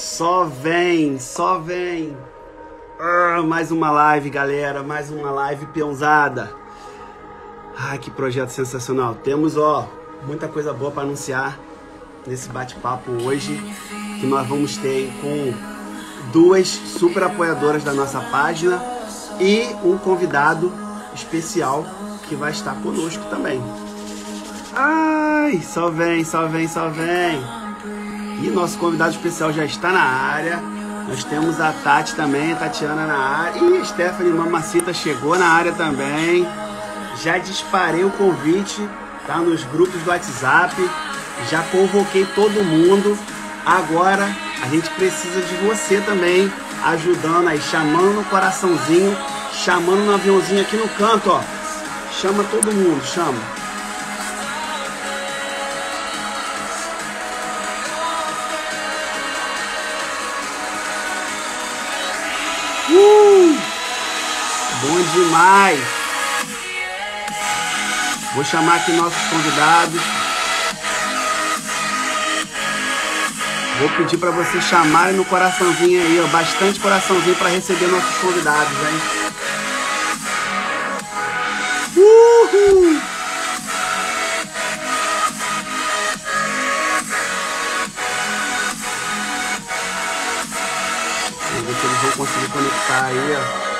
Só vem, só vem. Ah, mais uma live, galera. Mais uma live peãozada. Ai, que projeto sensacional. Temos, ó, muita coisa boa para anunciar nesse bate-papo hoje. Que nós vamos ter com duas super apoiadoras da nossa página e um convidado especial que vai estar conosco também. Ai, só vem, só vem, só vem. E nosso convidado especial já está na área. Nós temos a Tati também, a Tatiana na área. E a Stephanie Mamacita chegou na área também. Já disparei o convite, tá? Nos grupos do WhatsApp. Já convoquei todo mundo. Agora a gente precisa de você também, ajudando aí, chamando no coraçãozinho, chamando no aviãozinho aqui no canto, ó. Chama todo mundo, chama. Uh! Bom demais! Vou chamar aqui nossos convidados. Vou pedir para vocês chamarem no coraçãozinho aí, ó, bastante coraçãozinho para receber nossos convidados, hein? Uhul! Conectar aí, ó.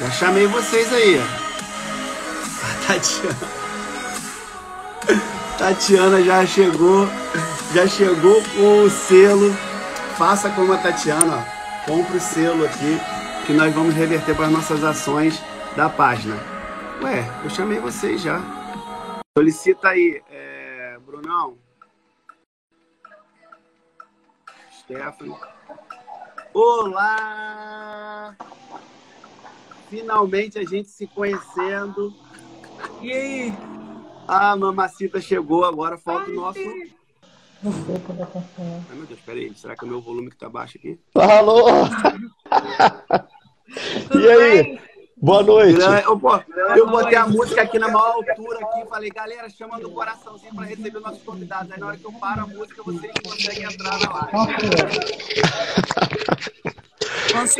Já chamei vocês aí, ó. A Tatiana. Tatiana já chegou, já chegou com o selo. Faça como a Tatiana, ó. Compre o selo aqui que nós vamos reverter para as nossas ações da página. Ué, eu chamei vocês já. Solicita aí, é, Brunão. Stephanie. Olá! Finalmente a gente se conhecendo. E aí? A mamacita chegou, agora falta o nosso. Ai meu Deus, peraí, será que é o meu volume que tá baixo aqui? Alô! e aí? Boa noite. Eu, pô, eu botei a música aqui na maior altura aqui, falei, galera, chama no coraçãozinho para receber nossos convidados. Aí na hora que eu paro a música, vocês conseguem entrar na live.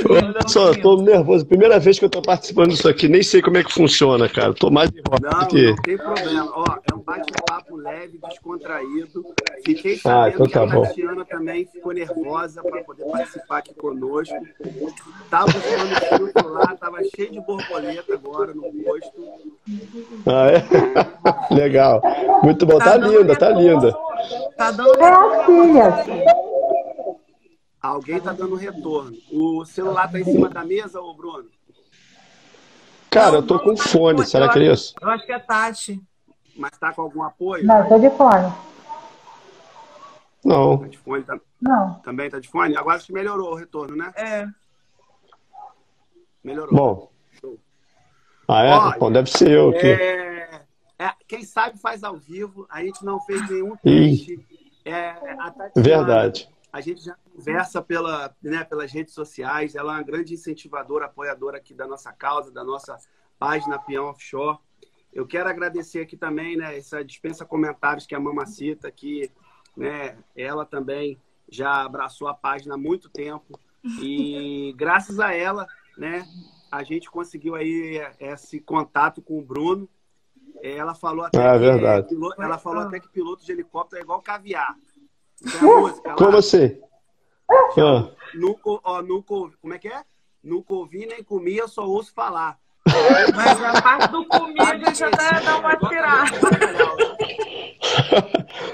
Olha só, tô nervoso. Primeira vez que eu tô participando disso aqui, nem sei como é que funciona, cara. Tô mais enrolado não, que... Não tem problema. Ó, é um bate-papo leve, descontraído. Fiquei sabendo ah, então tá que a Tatiana também ficou nervosa para poder participar aqui conosco. Tava buscando fruto lá, tava cheio de borboleta agora no rosto. Ah, é? Legal. Muito bom. Tá, tá linda, tá linda. Tá dando. É filha. Alguém está dando retorno. O celular está em cima da mesa, ô Bruno? Cara, eu tô com tá fone. Será que é isso? Eu acho que é Tati. Mas tá com algum apoio? Não, tô de fone. Não. Tá de fone tá... Não. Também tá de fone? Agora acho que melhorou o retorno, né? É. Melhorou. Bom. Ah, é? Olha, Bom, deve ser eu aqui. É... É, quem sabe faz ao vivo. A gente não fez nenhum teste. É, Verdade. A gente já conversa pela, né, pelas redes sociais. Ela é uma grande incentivadora, apoiadora aqui da nossa causa, da nossa página Peão Offshore. Eu quero agradecer aqui também, né, essa dispensa comentários que a Mamacita aqui, né, ela também já abraçou a página há muito tempo e graças a ela, né, a gente conseguiu aí esse contato com o Bruno. Ela falou até ah, que, verdade. ela falou até que piloto de helicóptero é igual caviar. Música, Como assim? Ah. Nunca, ó, nunca, como é que é? Nunca ouvi nem comi, eu só ouço falar. Mas a parte do comida já dá, dá uma tirada.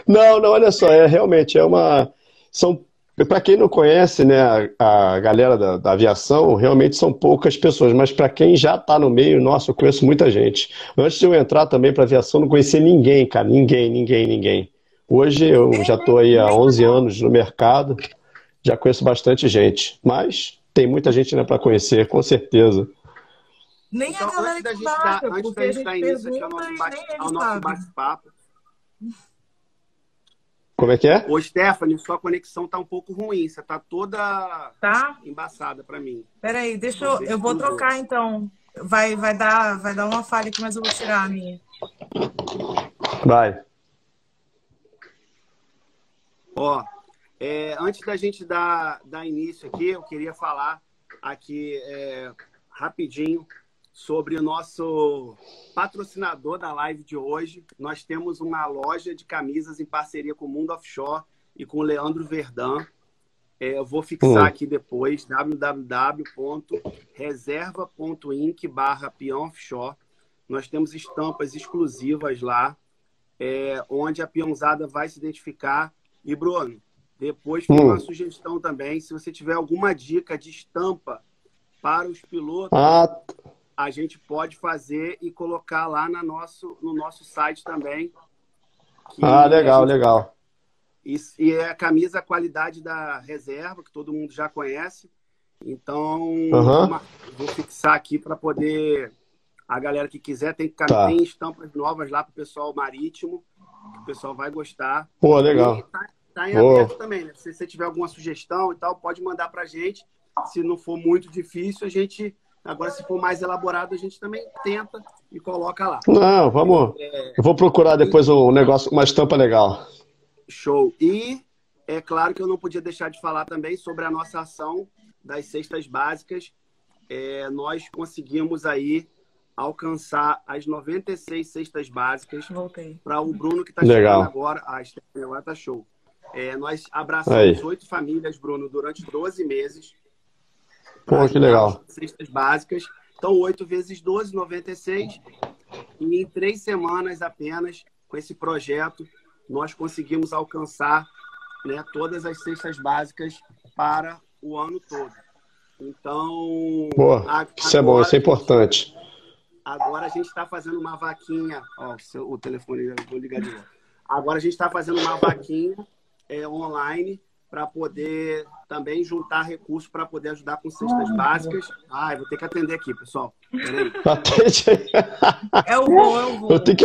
Não, não, olha só, é realmente é uma. São para quem não conhece, né, a, a galera da, da, aviação, realmente são poucas pessoas, mas para quem já está no meio, nossa, eu conheço muita gente. Antes de eu entrar também para aviação, não conhecia ninguém, cara, ninguém, ninguém, ninguém. Hoje eu já estou aí há 11 anos no mercado, já conheço bastante gente, mas tem muita gente ainda para conhecer, com certeza. Nem então, a galera antes da gente dar, antes da gente dar início aqui ao nosso bate-papo. Como é que é? Ô, Stephanie, sua conexão tá um pouco ruim. Você tá toda tá? embaçada para mim. Peraí, deixa eu. Eu vou trocar então. Vai, vai, dar, vai dar uma falha aqui, mas eu vou tirar a minha. Vai. Ó, é, antes da gente dar, dar início aqui, eu queria falar aqui é, rapidinho sobre o nosso patrocinador da live de hoje. Nós temos uma loja de camisas em parceria com o Mundo Offshore e com o Leandro Verdão. É, eu vou fixar hum. aqui depois www.reserva.inc barra offshore. Nós temos estampas exclusivas lá, é, onde a peãozada vai se identificar. E, Bruno, depois fica hum. uma sugestão também, se você tiver alguma dica de estampa para os pilotos, ah. a gente pode fazer e colocar lá na nosso, no nosso site também. Ah, legal, gente... legal. E, e, é a camisa a qualidade da reserva, que todo mundo já conhece. Então, uhum. uma, vou fixar aqui para poder. A galera que quiser, tem, tá. tem estampas novas lá para o pessoal marítimo, que o pessoal vai gostar. Pô, legal. Tá, tá, em aberto também, né? Se você tiver alguma sugestão e tal, pode mandar para a gente. Se não for muito difícil, a gente. Agora, se for mais elaborado, a gente também tenta e coloca lá. Não, vamos. É... Eu vou procurar depois um negócio, uma estampa legal. Show. E é claro que eu não podia deixar de falar também sobre a nossa ação das cestas básicas. É, nós conseguimos aí alcançar as 96 cestas básicas para o Bruno que está chegando agora. A Stephanie agora está show. É, nós abraçamos oito famílias, Bruno, durante 12 meses. Pô, que legal. Cestas básicas. Então, 8 vezes 12, 96. E em três semanas apenas, com esse projeto, nós conseguimos alcançar né, todas as cestas básicas para o ano todo. Então. Boa, a, isso é bom, isso é importante. Agora a gente está fazendo uma vaquinha. Ó, o telefone, vou ligar de novo. Agora a gente está fazendo uma vaquinha é, online para poder também juntar recursos para poder ajudar com cestas básicas. Ah, vou ter que atender aqui, pessoal. Peraí. Atende aí. É o voo, é o voo. Eu tenho que.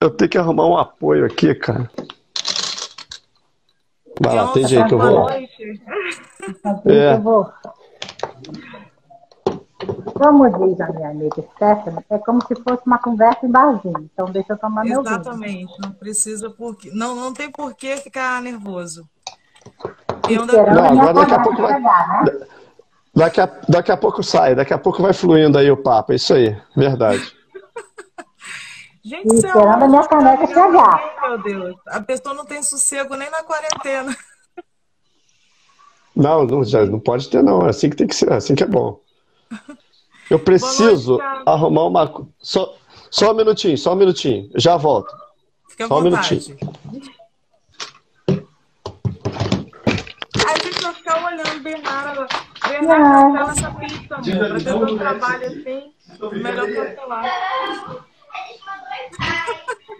Eu tenho que arrumar um apoio aqui, cara. Vai lá, tem jeito, eu vou. É. Como diz a minha amiga Stephanie, é como se fosse uma conversa em barzinho. Então deixa eu tomar meu vinho. Exatamente, não precisa porque não não tem por que ficar nervoso. Eu não, agora daqui a pouco vai, chegar, né? daqui, a, daqui a pouco sai, daqui a pouco vai fluindo aí o papo, é isso aí, verdade. Gente, esperando a minha caneca chegar. Meu Deus, a pessoa não tem sossego nem na quarentena. Não, não, já não pode ter, não. É assim que tem que ser, é assim que é bom. Eu preciso noite, arrumar uma. Só, só um minutinho, só um minutinho. Já volto. Fica só um minutinho. A gente vai ficar olhando Bernardo. Bernardo cancela essa pista, amor. Pra ter um trabalho assim, melhor cancelar.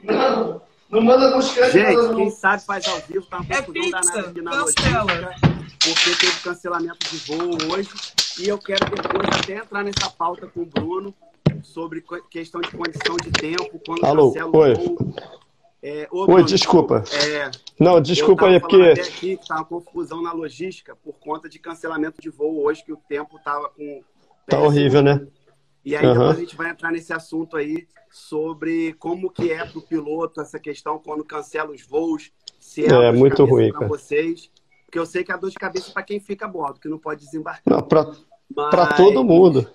Não, não manda buscar Gente, quem sabe faz ao vivo, tá uma confusão é danada aqui na cancela. logística, porque teve cancelamento de voo hoje. E eu quero depois até entrar nessa pauta com o Bruno sobre questão de condição de tempo, quando Alô, oi. o voo. É, ô, Bruno, oi, desculpa. É, não, desculpa aí, porque. Até aqui que tá uma confusão na logística por conta de cancelamento de voo hoje, que o tempo tava com. Tá horrível, né? E aí uhum. a gente vai entrar nesse assunto aí sobre como que é para o piloto essa questão quando cancela os voos, se é, é muito ruim para vocês, porque eu sei que é dor de cabeça para quem fica a bordo, que não pode desembarcar. Não, para Mas... todo mundo.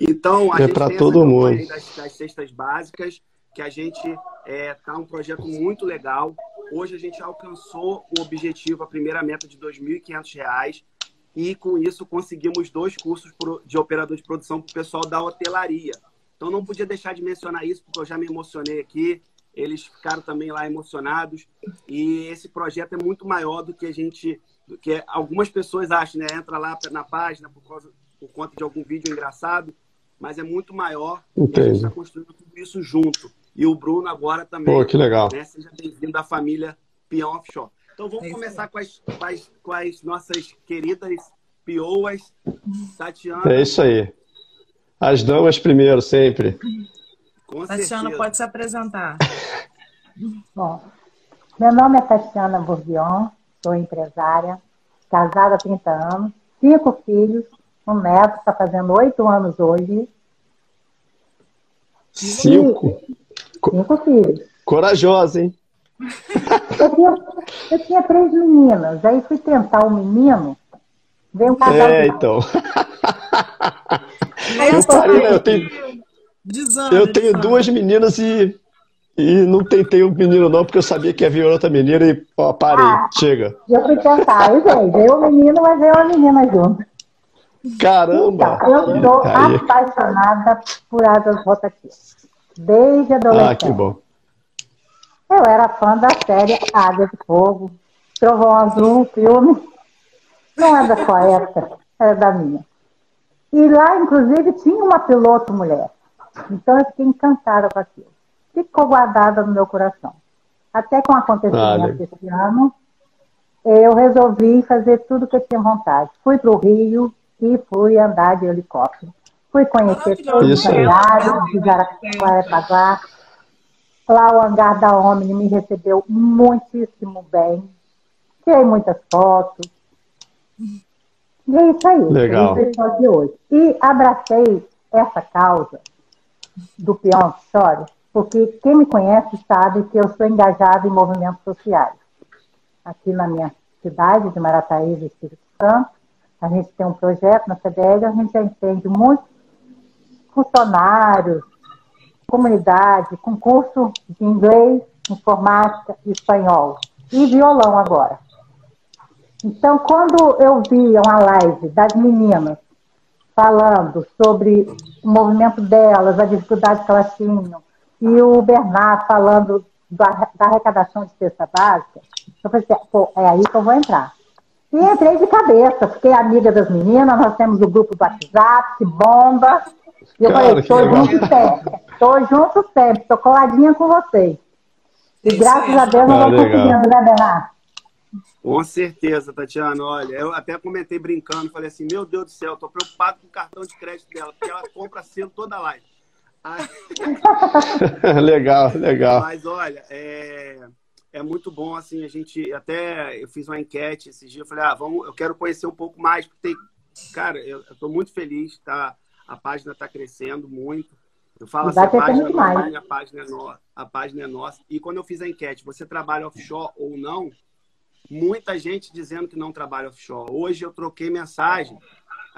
então, a é gente para todo mundo das, das, cestas básicas, que a gente está é, tá um projeto muito legal. Hoje a gente alcançou o objetivo, a primeira meta de R$ 2.500 e com isso conseguimos dois cursos de operador de produção para o pessoal da hotelaria. Então não podia deixar de mencionar isso, porque eu já me emocionei aqui, eles ficaram também lá emocionados, e esse projeto é muito maior do que a gente, que algumas pessoas acham, né? Entra lá na página por, causa, por conta de algum vídeo engraçado, mas é muito maior, Entendi. a gente está construindo tudo isso junto. E o Bruno agora também. Pô, que legal. Né? Seja bem-vindo à família Pion Offshore. Então vamos é começar com as, com as, com, as, nossas queridas pioas. Tatiana. É isso aí. As damas primeiro, sempre. Com Tatiana, certeza. pode se apresentar. Bom, meu nome é Tatiana Bourdion, sou empresária, casada há 30 anos, cinco filhos, um neto, está fazendo oito anos hoje. Cinco? Cinco filhos. Corajosa, hein? Eu tinha, eu tinha três meninas, aí fui tentar um menino, veio um casal É, então. Eu eu parei, eu tenho, desanda, eu tenho desanda. duas meninas e, e não tentei um menino não, porque eu sabia que ia vir outra menina e ó, parei, Ah. chega. Eu fui tentar, aí veio, o menino, mas veio a menina junto. Caramba! Então, eu sou Aí- apaixonada por asas rotativas. Desde Ah, adolescente. que bom. Eu era fã da série Águia de Fogo, Trovão Azul, filme. Não é da sua época, era da minha. E lá, inclusive, tinha uma piloto mulher. Então eu fiquei encantada com aquilo. Ficou guardada no meu coração. Até com o Ah, acontecimento legal. desse ano, eu resolvi fazer tudo que eu tinha vontade. Fui para o Rio e fui andar de helicóptero. Fui conhecer Maravilhoso. todos os Isso aí. lugares de Jaraguá. Lá o hangar da Omni me recebeu muitíssimo bem. Tirei muitas fotos. E é isso aí. Legal. Isso hoje. E abracei essa causa do peão história, porque quem me conhece sabe que eu sou engajada em movimentos sociais. Aqui na minha cidade de Marataízes, Espírito Santo, a gente tem um projeto na CDL, a gente já entende muitos funcionários, comunidade, com curso de inglês, informática espanhol. E violão agora. Então, quando eu via uma live das meninas falando sobre o movimento delas, a dificuldade que elas tinham, e o Bernard falando da, da arrecadação de cesta básica, eu falei assim, pô, é aí que eu vou entrar. E entrei de cabeça, fiquei amiga das meninas, nós temos o grupo do WhatsApp, que bomba. E eu Cara, falei, tô legal. junto sempre, tô junto sempre, tô coladinha com vocês. E Isso graças a Deus nós Ah, vamos conseguindo, né, Bernard? Com certeza, Tatiana. Olha, eu até comentei brincando, falei assim, meu Deus do céu, tô preocupado com o cartão de crédito dela, porque ela compra selo toda live. Legal, legal. Mas olha, é, é muito bom assim, a gente até eu fiz uma enquete esses dias, eu falei, ah, vamos, eu quero conhecer um pouco mais, porque tem, cara, eu, tô muito feliz, tá? A página tá crescendo muito. Eu falo assim, a página não é minha, a página é nossa, a página é nossa. E quando eu fiz a enquete, você trabalha offshore ou não? Muita gente dizendo que não trabalha offshore. Hoje eu troquei mensagem.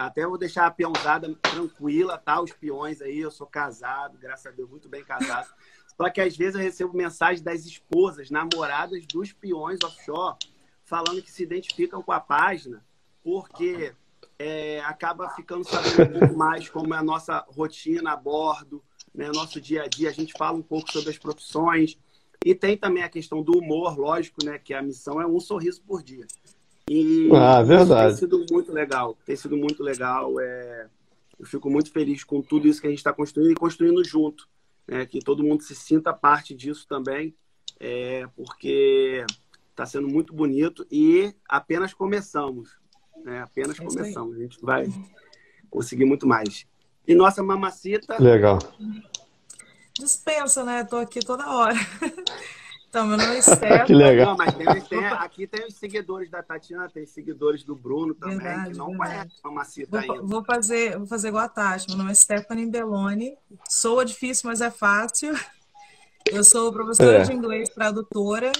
Até vou deixar a peãozada tranquila, tá? Os peões aí, eu sou casado, graças a Deus, muito bem casado. Só que às vezes eu recebo mensagem das esposas, namoradas dos peões offshore, falando que se identificam com a página, porque é, acaba ficando sabendo um pouco mais como é a nossa rotina a bordo, né? Nosso dia a dia, a gente fala um pouco sobre as profissões. E tem também a questão do humor, lógico, né? Que a missão é um sorriso por dia. E Ah, isso verdade. tem sido muito legal. Tem sido muito legal. É... Eu fico muito feliz com tudo isso que a gente está construindo e construindo junto. Né? Que todo mundo se sinta parte disso também, é... porque está sendo muito bonito e apenas começamos. Né? Apenas É começamos. A gente vai conseguir muito mais. E nossa mamacita, Legal. Dispensa, né? Tô aqui toda hora. Então, meu nome é Steph. Que legal. Não, mas tem, tem- aqui tem os seguidores da Tatiana, tem seguidores do Bruno também, Verdade, que não conhecem a Mamacita Vou, ainda. vou fazer, vou fazer igual a Tati. Meu nome é Stephanie Belloni. Soa difícil, mas é fácil. Eu sou professora É. de inglês, tradutora,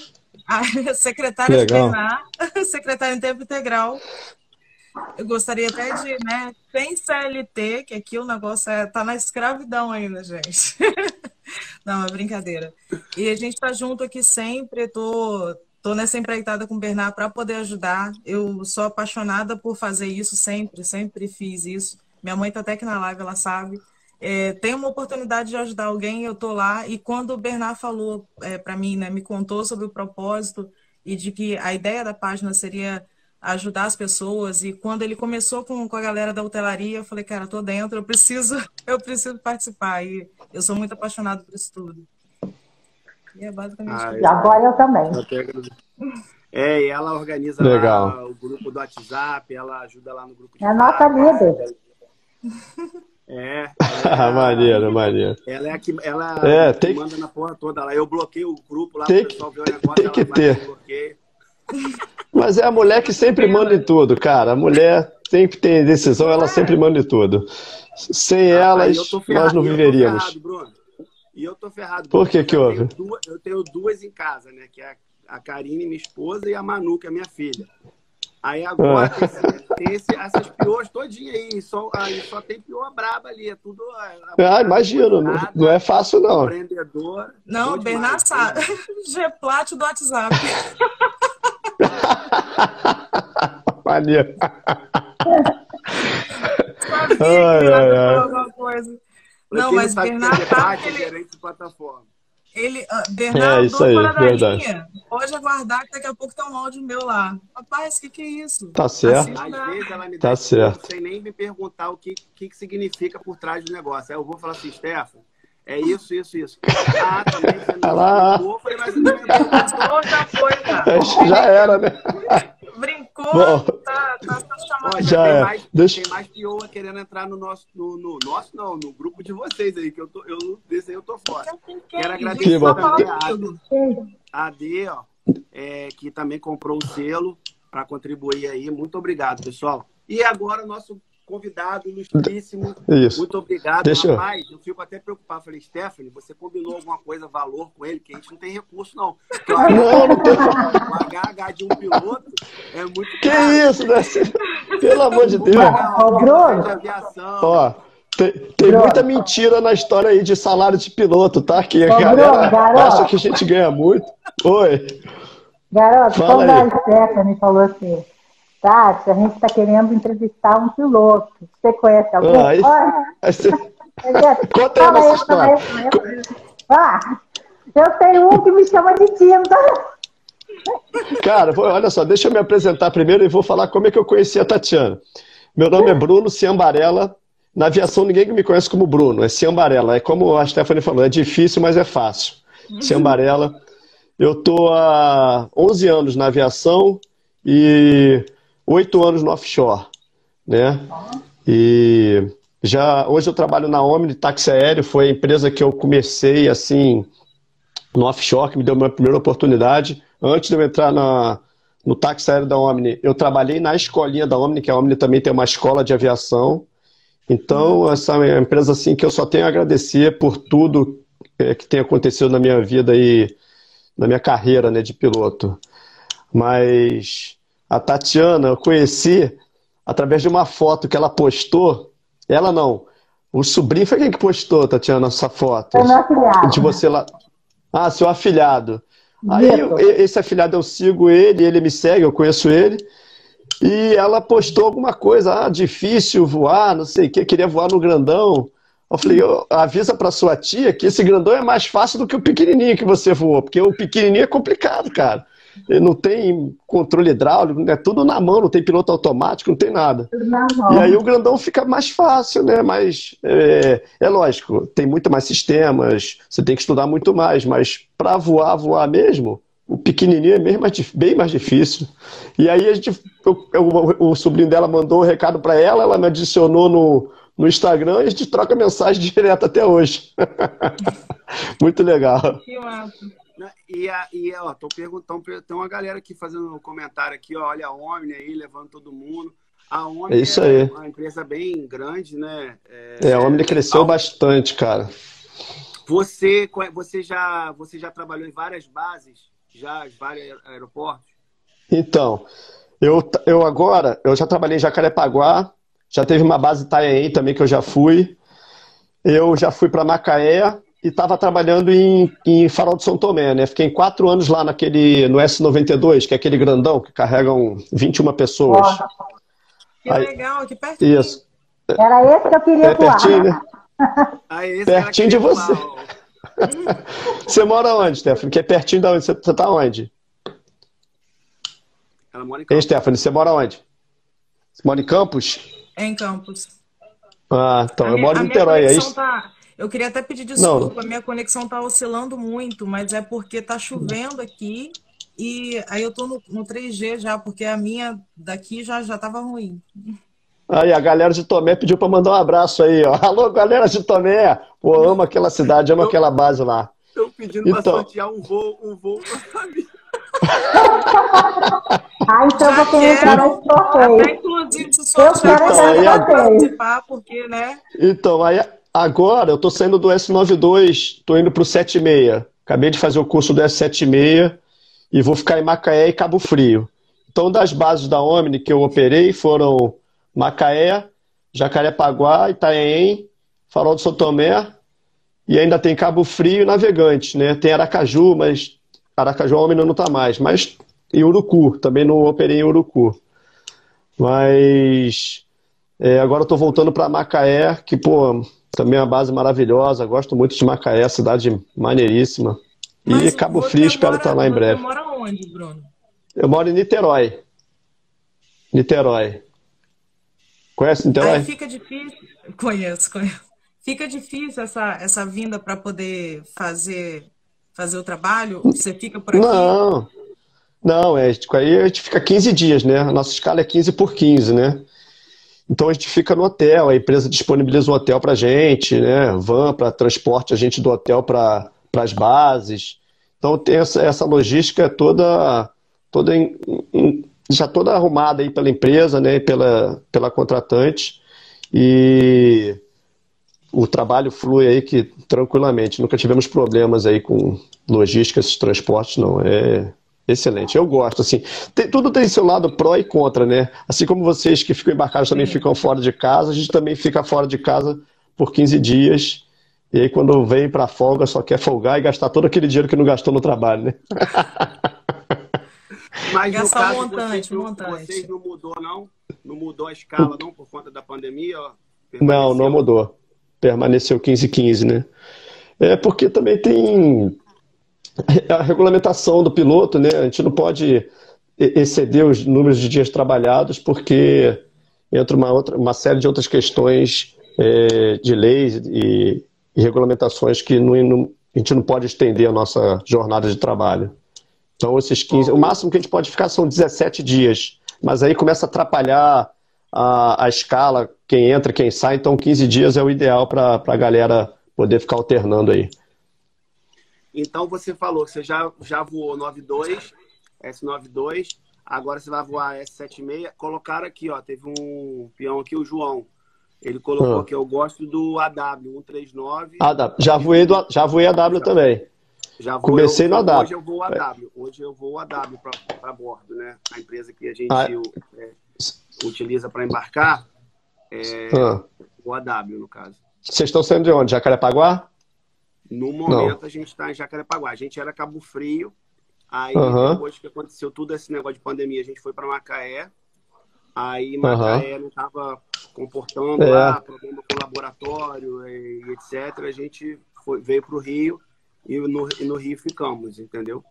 secretária de Legal. Bernard, secretária em tempo integral. Eu gostaria até de, né, sem CLT, que aqui o negócio é, tá na escravidão ainda, gente. Não, é brincadeira. E a gente tá junto aqui sempre, tô, tô nessa empreitada com o Bernard para poder ajudar. Eu sou apaixonada por fazer isso sempre, sempre fiz isso. Minha mãe tá até aqui na live, ela sabe. É, tem uma oportunidade de ajudar alguém, eu tô lá. E quando o Bernard falou é, para mim, né, me contou sobre o propósito e de que a ideia da página seria ajudar as pessoas. E quando ele começou com, com a galera da hotelaria, eu falei, cara, eu tô dentro, eu preciso, eu preciso participar. E eu sou muito apaixonada por isso tudo. E é basicamente Ah, isso. E agora eu também. Eu. É, e ela organiza Legal. lá o grupo do WhatsApp, ela ajuda lá no grupo de É a nossa líder. É, maneiro, maneiro. ela é a que ela É, que tem- manda na porra toda lá. Eu bloqueio o grupo lá Tem que- pessoal ver o negócio, tem ela que ter. Mas é a mulher que sempre manda em tudo, cara. A mulher sempre tem decisão, ela sempre manda em tudo. Sem Aí elas, eu ferrado, nós não e eu tô viveríamos. ferrado, Bruno. E eu tô ferrado. Por que eu que houve? duas- eu tenho duas em casa, né? Que é a Karine, minha esposa, e a Manu, que é minha filha. Aí agora ah. tem, esse, tem esse, essas piores todinhas aí, só, aí só tem pior braba ali, é tudo. ah, imagino, não, não é fácil não. Empreendedor. Não, Bernardo sabe. G-Plat do WhatsApp. Maneiro. Sabia ai, ai, alguma coisa. Não, mas Bernardo sabe que ele... gerente de plataforma. Ele, uh, Bernardo, é isso aí, verdade. Pode aguardar que daqui a pouco tá um áudio meu lá. Rapaz, o que, que é isso? Tá certo. Às vezes ela me tá certo. sem nem me perguntar o que, que, que significa por trás do negócio. Aí eu vou falar assim, Stefan, é isso, isso, isso. Ah, também você não ah falou, falei, mas não já foi, cara. Já era, né? Brincou, Bom, tá, tá, tá chamando. Já tem, é. mais, Deixa... tem mais pioa querendo entrar no nosso, no, no, nosso não, no grupo de vocês aí, que eu tô, eu, desse aí eu tô fora. Quero agradecer também a AD, ó, é, que também comprou o selo para contribuir aí. Muito obrigado, pessoal. E agora o nosso convidado ilustríssimo. Isso. Muito obrigado. Deixa Rapaz, eu... eu fico até preocupado. Falei, Stephanie, você combinou alguma coisa, valor com ele, que a gente não tem recurso, não. Porque o HH de um piloto é muito Que caro. isso, né? Pelo amor de Deus. Ô, Bruno. Ó. Tem, tem muita mentira na história aí de salário de piloto, tá? Que a Ô, galera Bruno, acha que a gente ganha muito. Oi. Garoto, Fala quando aí. a Stephanie falou assim, Tati, a gente está querendo entrevistar um piloto. Você conhece alguém? Ah, isso, isso... Conta aí essa história. Ah, eu tenho um que me chama de tinta. Cara, olha só, deixa eu me apresentar primeiro e vou falar como é que eu conheci a Tatiana. Meu nome é Bruno Ciambarella. Na aviação, ninguém me conhece como Bruno, é Ciambarella. É como a Stephanie falou, é difícil, mas é fácil. Ciambarella. Eu estou há 11 anos na aviação e oito anos no offshore, né? E já hoje eu trabalho na Omni Táxi Aéreo, foi a empresa que eu comecei assim no offshore, que me deu a minha primeira oportunidade. Antes de eu entrar na, no táxi aéreo da Omni, eu trabalhei na escolinha da Omni, que a Omni também tem uma escola de aviação. Então, essa é uma empresa assim que eu só tenho a agradecer por tudo é, que tem acontecido na minha vida e na minha carreira né, de piloto. Mas a Tatiana eu conheci através de uma foto que ela postou. Ela não. O sobrinho foi quem que postou, Tatiana, essa foto? Foi meu afilhado. De você lá. Ah, seu afilhado. Aí eu, esse afilhado eu sigo ele, ele me segue, eu conheço ele. E ela postou alguma coisa, ah, difícil voar, não sei o que, queria voar no grandão. Eu falei, avisa para sua tia que esse grandão é mais fácil do que o pequenininho que você voou, porque o pequenininho é complicado, cara não tem controle hidráulico, é tudo na mão, não tem piloto automático, não tem nada. E aí o grandão fica mais fácil, né? Mas é, é lógico, tem muito mais sistemas, você tem que estudar muito mais, mas para voar, voar mesmo, o pequenininho é bem mais, bem mais difícil. E aí a gente, eu, o sobrinho dela mandou o um recado para ela, ela me adicionou no, no Instagram e a gente troca mensagem direto até hoje. Muito legal. Que massa. E, a, e ó, tô perguntando, tem uma galera aqui fazendo um comentário aqui, ó, olha a Omni aí, levando todo mundo. A Omni é, isso é aí. uma empresa bem grande, né? É, é a Omni cresceu bastante, cara. Você, você, já, você já trabalhou em várias bases, já vários aeroportos? Então, eu, eu agora, eu já trabalhei em Jacarepaguá, já teve uma base Itanhaém também que eu já fui. Eu já fui para Macaé, e estava trabalhando em, em Farol de São Tomé, né? Fiquei quatro anos lá naquele, no S92, que é aquele grandão que carregam 21 pessoas. Que Aí, legal, que pertinho. Isso. Era esse que eu queria é pertinho, né? Ah, pertinho de você. você mora onde, Stephanie? Que é pertinho de onde? Você, você tá onde? Ela mora em Campos. Ei, Stephanie, você mora onde? Você mora em Campos? É em Campos. Ah, então, a eu minha, moro em Niterói, é isso? Tá... Eu queria até pedir desculpa, não. minha conexão está oscilando muito, mas é porque está chovendo aqui e aí eu estou no, no 3G já, porque a minha daqui já já estava ruim. Aí a galera de Tomé pediu para mandar um abraço aí, ó. Alô, galera de Tomé! Pô, amo aquela cidade, amo eu, aquela base lá. Estou pedindo então... para sortear um voo, um voo para família. ah, então eu vou entrar nesse sorteio. Até inclusive se sortear, eu quero entrar no participar, porque, né? Então, aí Agora eu tô saindo do S92, tô indo pro 76. Acabei de fazer o curso do S76 e vou ficar em Macaé e Cabo Frio. Então, das bases da Omni que eu operei foram Macaé, Jacarepaguá, Itanhaém, Farol do São Tomé e ainda tem Cabo Frio e Navegante, né? Tem Aracaju, mas Aracaju a Omni não está mais, mas e Urucu, também não operei em Urucu. Mas é, agora estou voltando para Macaé, que, pô, também é uma base maravilhosa. Gosto muito de Macaé, cidade maneiríssima. E Mas Cabo Frio, espero estar lá em breve. Você mora onde, Bruno? Eu moro em Niterói. Niterói. Conhece Niterói? Aí fica difícil. Conheço, conheço. Fica difícil essa, essa vinda para poder fazer, fazer o trabalho? Você fica por aqui? Não. Não, é, aí a gente fica 15 dias, né? A nossa escala é 15 por 15, né? Então a gente fica no hotel, a empresa disponibiliza um hotel para gente, né? Van para transporte a gente do hotel para as bases. Então tem essa, essa logística toda, toda já toda arrumada aí pela empresa, né? Pela, pela contratante e o trabalho flui aí que tranquilamente. Nunca tivemos problemas aí com logística, esses transportes, não. É Excelente, eu gosto, assim, tem, tudo tem seu lado pró e contra, né? Assim como vocês que ficam embarcados também ficam fora de casa, a gente também fica fora de casa por 15 dias, e aí quando vem para folga só quer folgar e gastar todo aquele dinheiro que não gastou no trabalho, né? Mas gastar no caso, montante, vocês, montante. Vocês não mudou, não? Não mudou a escala, não, por conta da pandemia? Não, não mudou. Permaneceu 15-15, né? É porque também tem a regulamentação do piloto, né? A gente não pode exceder os números de dias trabalhados porque entra uma, outra, uma série de outras questões é, de leis e, e regulamentações que não, não, a gente não pode estender a nossa jornada de trabalho. Então, esses 15, o máximo que a gente pode ficar são 17 dias, mas aí começa a atrapalhar a, a escala, quem entra, quem sai, então 15 dias é o ideal para a galera poder ficar alternando aí. Então você falou que você já, já voou 92, S92, agora você vai voar S76. Colocaram aqui, ó, teve um peão aqui, o João. Ele colocou ah. que eu gosto do AW139. AW. Já voei, do, já voei AW já, também. Já voei, Comecei eu, no AW. Hoje eu vou AW. Hoje eu vou AW para bordo, né? A empresa que a gente ah. é, utiliza para embarcar é ah. o AW, no caso. Vocês estão saindo de onde? Jacarepaguá? No momento, Não. a gente está em Jacarepaguá. A gente era Cabo Frio. Aí, uhum. depois que aconteceu tudo esse negócio de pandemia, a gente foi para Macaé. Aí, Macaé uhum. não estava comportando é. lá, problema com o laboratório e, etc. A gente foi, veio para o Rio e no, e no Rio ficamos, entendeu?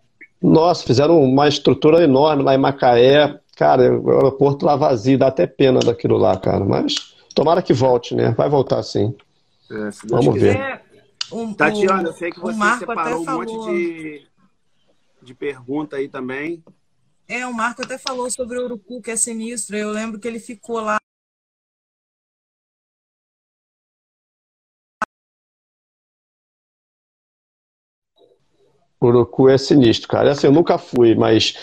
Nossa, fizeram uma estrutura enorme lá em Macaé. Cara, o aeroporto lá vazio, dá até pena daquilo lá, cara. Mas tomara que volte, né? Vai voltar sim. É, Vamos quiser. ver. Um, Tatiana, eu sei que você separou um monte de, de pergunta aí também. É, o Marco até falou sobre o Urucu, que é sinistro. Eu lembro que ele ficou lá Urucu é sinistro, cara. Assim, eu nunca fui, mas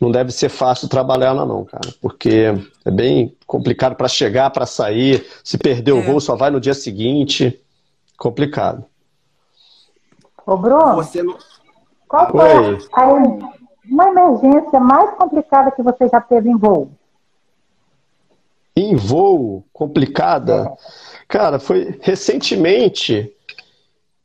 não deve ser fácil trabalhar lá não, cara. Porque é bem complicado para chegar, para sair. Se perder é. o voo, só vai no dia seguinte. Complicado. Ô, Bruno, você não... qual foi a, uma emergência mais complicada que você já teve em voo? Em voo? Complicada? É. Cara, foi recentemente,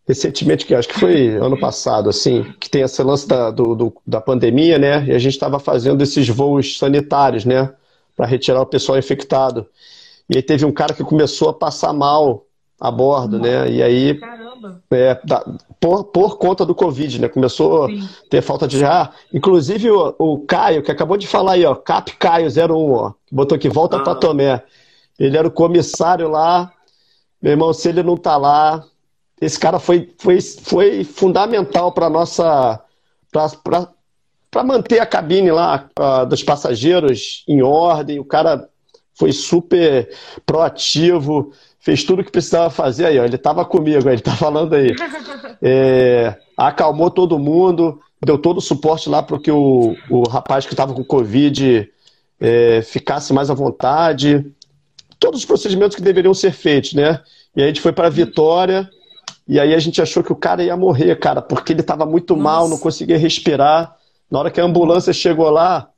recentemente, que acho que foi ano passado, assim, que tem esse lance da, do, do, da pandemia, né? E a gente estava fazendo esses voos sanitários, né? Para retirar o pessoal infectado. E aí teve um cara que começou a passar mal a bordo, né? E aí. Caramba. É, da, por, por conta do Covid, né? Começou Sim. a ter falta de ar. Inclusive o, o, Caio, que acabou de falar aí, ó, Cap Caio 01, ó, botou aqui, volta ah. para Tomé. Ele era o comissário lá. Meu irmão, se ele não tá lá, esse cara foi, foi, foi fundamental para nossa. para manter a cabine lá uh, dos passageiros em ordem. O cara foi super proativo fez tudo o que precisava fazer aí, ó. Ele estava comigo, ele está falando aí. É, acalmou todo mundo, deu todo o suporte lá para que o, o rapaz que estava com Covid é, ficasse mais à vontade. Todos os procedimentos que deveriam ser feitos, né? E aí a gente foi para Vitória, e aí a gente achou que o cara ia morrer, cara, porque ele estava muito Nossa. mal, não conseguia respirar. Na hora que a ambulância chegou lá,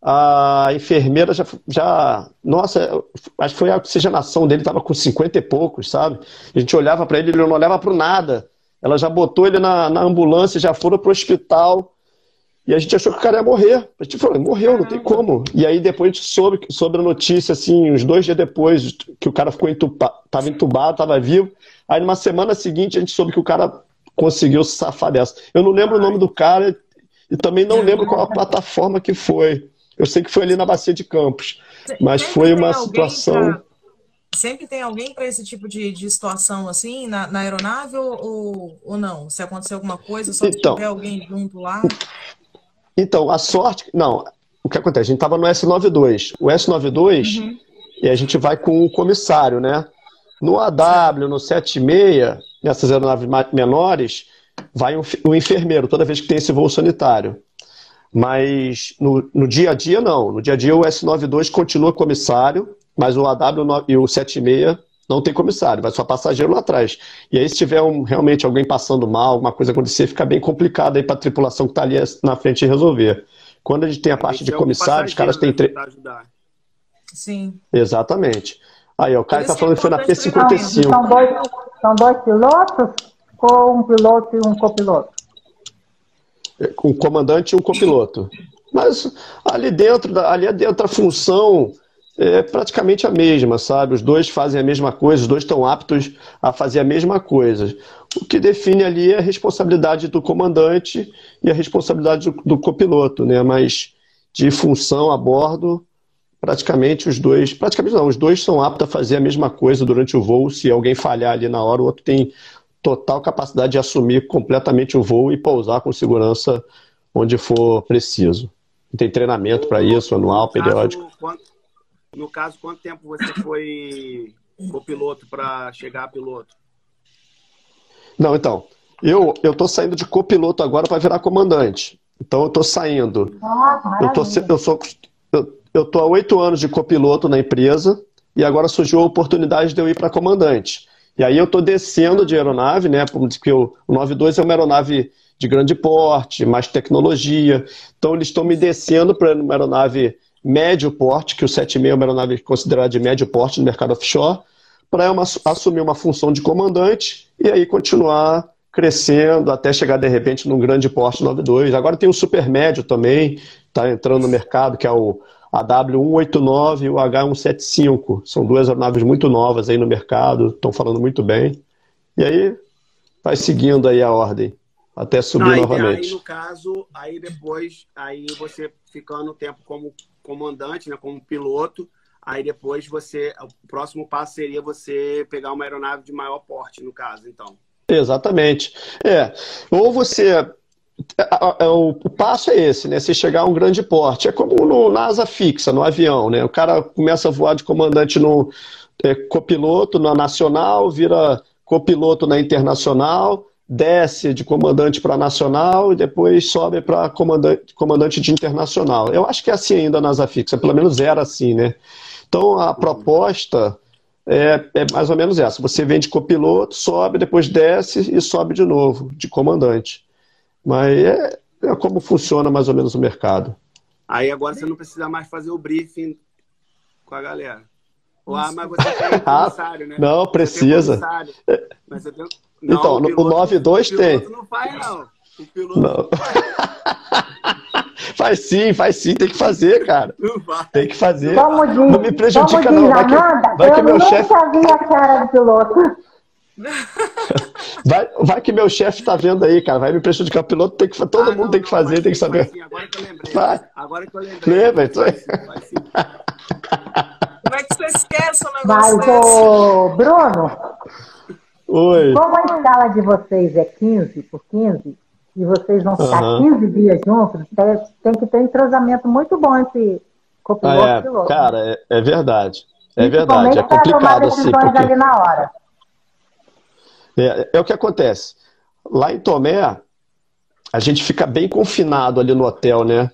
a enfermeira já, já nossa, acho que foi a oxigenação dele, estava com 50 e poucos, sabe? A gente olhava para ele, ele não olhava para nada. Ela já botou ele na, na ambulância, já foram para o hospital. E a gente achou que o cara ia morrer. A gente falou, morreu, não tem como. E aí depois a gente soube sobre a notícia, assim, uns dois dias depois, que o cara ficou entubado, estava entubado, estava vivo. Aí numa semana seguinte a gente soube que o cara conseguiu se safar dessa. Eu não lembro o nome do cara e também não lembro qual a plataforma que foi. Eu sei que foi ali na Bacia de Campos. Mas Sempre foi uma situação. pra- Sempre tem alguém para esse tipo de, de situação assim na, na aeronave ou, ou não? Se acontecer alguma coisa, só Então. tiver alguém junto lá. Então, a sorte. Não, o que acontece? A gente estava no S92. O S92, e a gente vai com o comissário, né? No AW, no 76, nessas aeronaves menores, vai um, um enfermeiro toda vez que tem esse voo sanitário. Mas no, no dia a dia, não. No dia a dia, o S92 continua comissário, mas o AW e o 76 não tem comissário, vai só passageiro lá atrás. E aí, se tiver um- realmente alguém passando mal, alguma coisa acontecer, fica bem complicado aí para a tripulação que está ali na frente resolver. Quando a gente tem a parte de é comissário, os caras têm. tre- né, ajudar. Sim. Exatamente. Aí, ó, o cara está falando é que foi na importante P55. São dois, são dois pilotos ou um piloto e um copiloto? Um comandante e um copiloto. Mas ali dentro, ali dentro a função é praticamente a mesma, sabe? Os dois fazem a mesma coisa, os dois estão aptos a fazer a mesma coisa. O que define ali é a responsabilidade do comandante e a responsabilidade do, do copiloto, né? Mas de função a bordo, praticamente os dois, praticamente não, os dois são aptos a fazer a mesma coisa durante o voo. Se alguém falhar ali na hora, o outro tem total capacidade de assumir completamente o voo e pousar com segurança onde for preciso. Tem treinamento para isso, anual, No caso, periódico. quanto- no caso, quanto tempo você foi copiloto para chegar a piloto? Não, então, eu eu tô saindo de copiloto agora para virar comandante. Então eu tô saindo. Nossa, Eu tô, eu sou eu, eu tô há oito anos de copiloto na empresa e agora surgiu a oportunidade de eu ir para comandante. E aí eu tô descendo de aeronave, né? Porque o, o 92 é uma aeronave de grande porte, mais tecnologia. Então eles estão me descendo para uma aeronave médio porte, que o 76 é uma aeronave considerada de médio porte no mercado offshore, para assumir uma função de comandante e aí continuar crescendo até chegar de repente num grande porte 92. Agora tem o super médio também, está entrando no mercado, que é o AW189 e o H175. São duas aeronaves muito novas aí no mercado, estão falando muito bem. E aí vai seguindo aí a ordem até subir aí, novamente. aí, no caso, aí depois, aí você ficando tempo como comandante, né, como piloto, aí depois você, o próximo passo seria você pegar uma aeronave de maior porte, no caso, então. Exatamente. É. Ou você. A- a- O o passo é esse, né? Você chegar a um grande porte. É como no, na asa fixa, no avião, né? O cara começa a voar de comandante no é, copiloto na nacional, vira copiloto na internacional, desce de comandante para nacional e depois sobe para comandante, comandante de internacional. Eu acho que é assim ainda na asa fixa, pelo menos era assim, né? Então a proposta é, é mais ou menos essa. Você vem de copiloto, sobe, depois desce e sobe de novo, de comandante. Mas é, é como funciona mais ou menos o mercado. Aí agora você não precisa mais fazer o briefing com a galera. Ah, mas você tem comissário, né? Não, Você tem precisa. mas você tem- Então, o no- o piloto- 92 o tem. piloto não faz, não. O piloto Não. Faz sim, faz sim, tem que fazer, cara. não faz. Tem que fazer. Diz, Não me prejudica, não. Vai que, vai que eu meu nunca chefe. vi a cara do piloto. Vai, vai que meu chefe tá vendo aí, cara. Vai me prejudicar. O piloto tem que Todo Ah, mundo não, tem que fazer, tem que saber. vai sim, Agora que eu lembrei. Vai. Agora que eu lembrei. Lembra. Vai sim, vai sim. Como é que você esquece Mas, negócio desse? ô, Bruno, Oi. como a escala de vocês é 15 por 15, e vocês vão ficar Aham. 15 dias juntos, tem, que ter um entrosamento muito bom entre copiloto Ah, e piloto. é, cara, é, é verdade. É verdade. É complicado assim, porque. ali na hora. É, é o que acontece. Lá em Tomé, a gente fica bem confinado ali no hotel, né?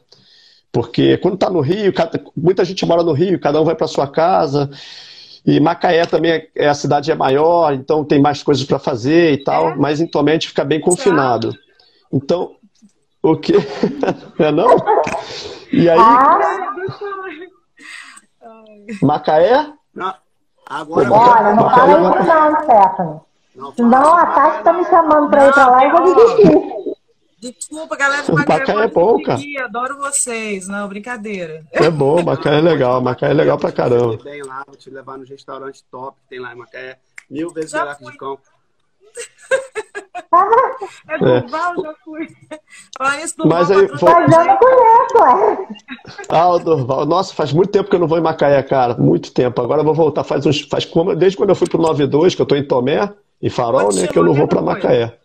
Porque quando tá no Rio, cada- muita gente mora no Rio, cada um vai para sua casa. E Macaé também é, é- a cidade é maior, então tem mais coisas para fazer e tal. É? Mas em Tomé a gente fica bem confinado. Então, O quê? É não? E aí, Ah, Macaé? Não, agora olha, não fala isso não, Stephanie. Não, Senão a Tati tá me chamando pra ir pra lá e eu vou desistir. Desculpa, galera de Macaé Macaé. é bom, cara. Adoro vocês. Não, brincadeira. É bom, Macaé é legal. Macaé é legal pra caramba. bem lá, vou te levar nos restaurantes top que tem lá em Macaé. Mil vezes Já melhor que de cão. É Durval, já fui. Falar isso, Durval Mas aí, vou- Mas eu não conheço, ué. Ah, o Durval. Nossa, faz muito tempo que eu não vou em Macaé, cara. Muito tempo. Agora eu vou voltar. Faz uns, faz como, desde quando eu fui pro 92, que eu tô em Tomé, em Farol, né? Que eu não vou pra Macaé.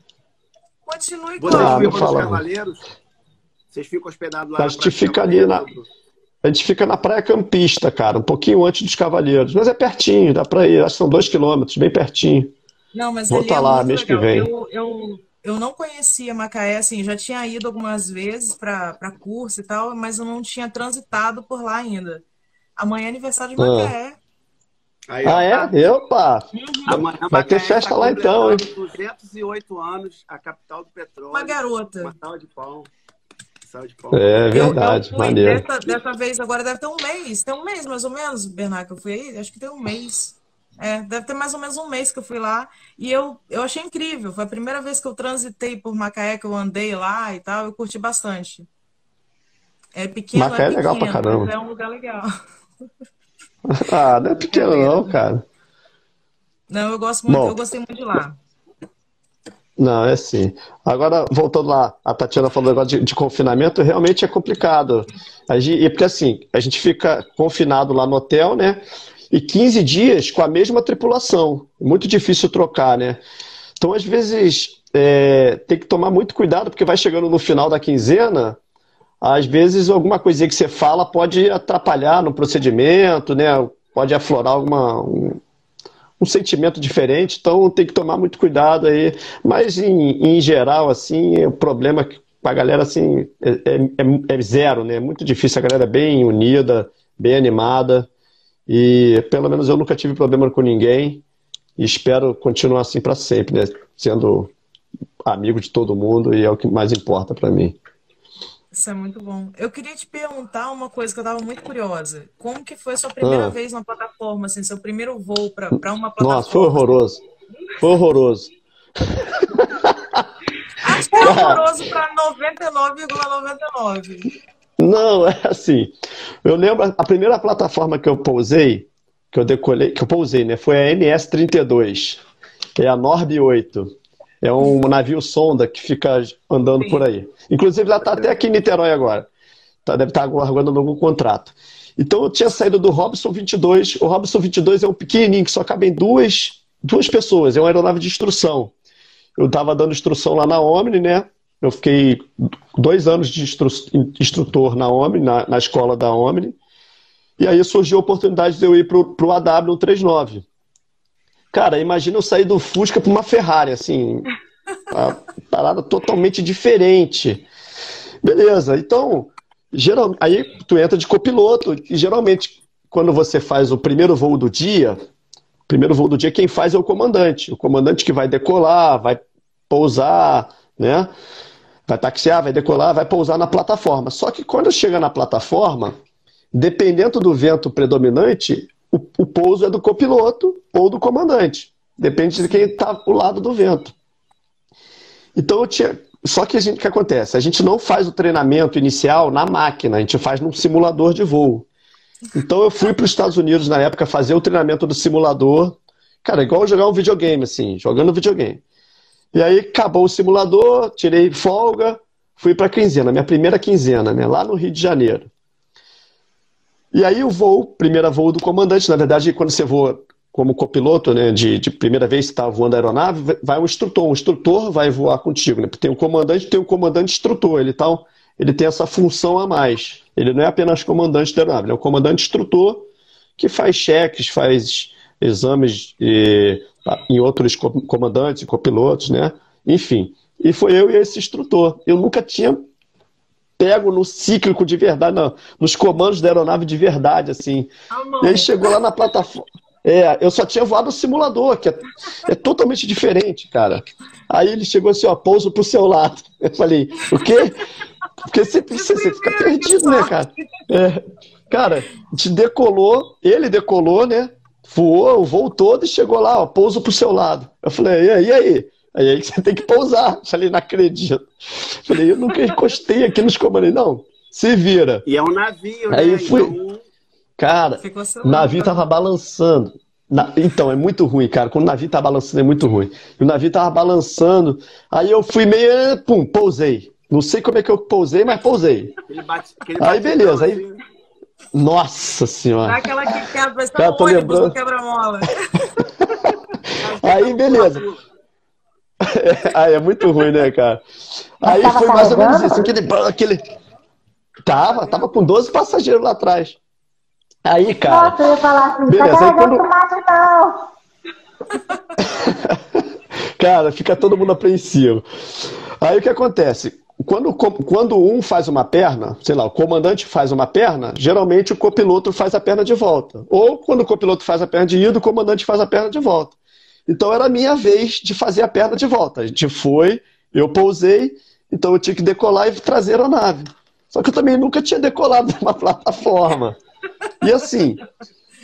Continue Ah, com nos não. Cavaleiros? Vocês ficam hospedados lá A na gente fica ali na- Cavaleiros? A gente fica na Praia Campista, cara, um pouquinho antes dos Cavaleiros. Mas é pertinho, dá pra ir. Acho que são dois quilômetros, bem pertinho. Não, mas Vou ele tá é lá muito mês que legal. vem. Eu, eu, eu não conhecia Macaé, assim, já tinha ido algumas vezes para para curso e tal, mas eu não tinha transitado por lá ainda. Amanhã é aniversário de Ah. Aí, Ah, é? Opa! Amanhã Vai ter festa tá lá então, hein? completando 208 anos, a capital do petróleo. Uma garota. Uma salva de pão. De pão. É Eu, verdade, eu fui maneiro. dessa, dessa vez, agora deve ter um mês. Tem um mês, mais ou menos, Bernardo, que eu fui aí? Acho que tem um mês. É, deve ter mais ou menos um mês que eu fui lá. E eu, eu achei incrível. Foi a primeira vez que eu transitei por Macaé, que eu andei lá e tal. Eu curti bastante. É pequeno, Macaé é é legal pra pequeno, caramba. mas é um lugar legal. Ah, não é pequeno não, cara. Não, eu gosto muito, Bom. eu gostei muito de lá. Não, é sim. Agora, voltando lá, a Tatiana falou agora de, de confinamento, realmente é complicado. A gente, porque assim, a gente fica confinado lá no hotel, né? E 15 dias com a mesma tripulação. Muito difícil trocar, né? Então, às vezes, é, tem que tomar muito cuidado, porque vai chegando no final da quinzena, às vezes alguma coisinha que você fala pode atrapalhar no procedimento, né? Pode aflorar alguma, um, um sentimento diferente, então tem que tomar muito cuidado aí. Mas em, em geral, assim, o problema com a galera assim é, é- é zero, né? É muito difícil, a galera é bem unida, bem animada. E pelo menos eu nunca tive problema com ninguém. E espero continuar assim para sempre, né? Sendo amigo de todo mundo e é o que mais importa para mim. Isso é muito bom. Eu queria te perguntar uma coisa que eu estava muito curiosa. Como que foi a sua primeira Ah. vez na plataforma, assim, seu primeiro voo para para uma plataforma? Nossa, foi horroroso. Foi horroroso. Acho que é horroroso para 99,99. Não, é assim. Eu lembro a primeira plataforma que eu pousei, que eu decolei, que eu pousei, né, foi a MS-32. É a Norb 8. É um navio sonda que fica andando Sim. por aí. Inclusive, ela está até aqui em Niterói agora. Tá, deve estar aguardando algum contrato. Então, eu tinha saído do Robson 22. O Robson 22 é um pequenininho que só cabem duas, duas pessoas. É uma aeronave de instrução. Eu estava dando instrução lá na Omni, né? Eu fiquei dois anos de instru- instrutor na Omni, na, na escola da Omni. E aí surgiu a oportunidade de eu ir pro, pro AW 139. Cara, imagina eu sair do Fusca para uma Ferrari, assim, uma parada totalmente diferente. Beleza, então, geral, aí tu entra de copiloto, e geralmente, quando você faz o primeiro voo do dia, o primeiro voo do dia, quem faz é o comandante. O comandante que vai decolar, vai pousar, né? Vai taxiar, vai decolar, vai pousar na plataforma. Só que quando chega na plataforma, dependendo do vento predominante, o, o pouso é do copiloto ou do comandante. Depende de quem está ao lado do vento. Então eu tinha. Só que o que acontece? A gente não faz o treinamento inicial na máquina, a gente faz num simulador de voo. Então eu fui para os Estados Unidos na época fazer o treinamento do simulador. Cara, igual jogar um videogame, assim, jogando videogame. E aí acabou o simulador, tirei folga, fui para a quinzena, minha primeira quinzena, né, lá no Rio de Janeiro. E aí o voo, primeira voo do comandante, na verdade, quando você voa como copiloto, né, de, de primeira vez que está voando a aeronave, vai um instrutor. Um instrutor vai voar contigo, né? Tem um comandante, tem um comandante instrutor. Ele, tá, ele tem essa função a mais. Ele não é apenas comandante da aeronave, ele é um comandante instrutor que faz cheques, faz exames e, em outros co- comandantes copilotos, né? Enfim. E foi eu e esse instrutor. Eu nunca tinha pego no cíclico de verdade, não, nos comandos da aeronave de verdade, assim. Amor. E aí chegou lá na plataforma. É, eu só tinha voado no simulador, que é, é totalmente diferente, cara. Aí ele chegou assim, ó, pouso pro seu lado. Eu falei, o quê? Porque você, você, você fica perdido, né, cara? É, cara, te decolou, ele decolou, né? Voou o voo todo e chegou lá, ó, pouso pro seu lado. Eu falei, e aí? E aí? Aí você tem que pousar. Eu falei, não acredito. Eu falei, eu nunca encostei aqui nos comandos. Não, se vira. E é um navio, aí né? Fui... Então... Cara, o navio tava balançando. Na... Então, é muito ruim, cara. Quando o navio tá balançando, é muito ruim. E o navio tava balançando. Aí eu fui meio. Pum, pousei. Não sei como é que eu pousei, mas pousei. Bate, aí beleza. Aí... Nossa senhora. Dá aquela que quebra, só Cara, tô ônibus, lembrando. quebra-mola. aí beleza. aí é muito ruim, né, cara? Aí foi mais ou menos isso. Aquele, aquele... Tava, tava com 12 passageiros lá atrás. Aí, cara. Nossa, eu ia falar assim, Beleza, tá aí carregando quando- tomate não. Cara, fica todo mundo apreensivo. Aí o que acontece? Quando, quando um faz uma perna, sei lá, o comandante faz uma perna, geralmente o copiloto faz a perna de volta. Ou quando o copiloto faz a perna de ida, o comandante faz a perna de volta. Então era a minha vez de fazer a perna de volta. A gente foi, eu pousei, então eu tinha que decolar e trazer a aeronave. Só que eu também nunca tinha decolado numa plataforma. E assim,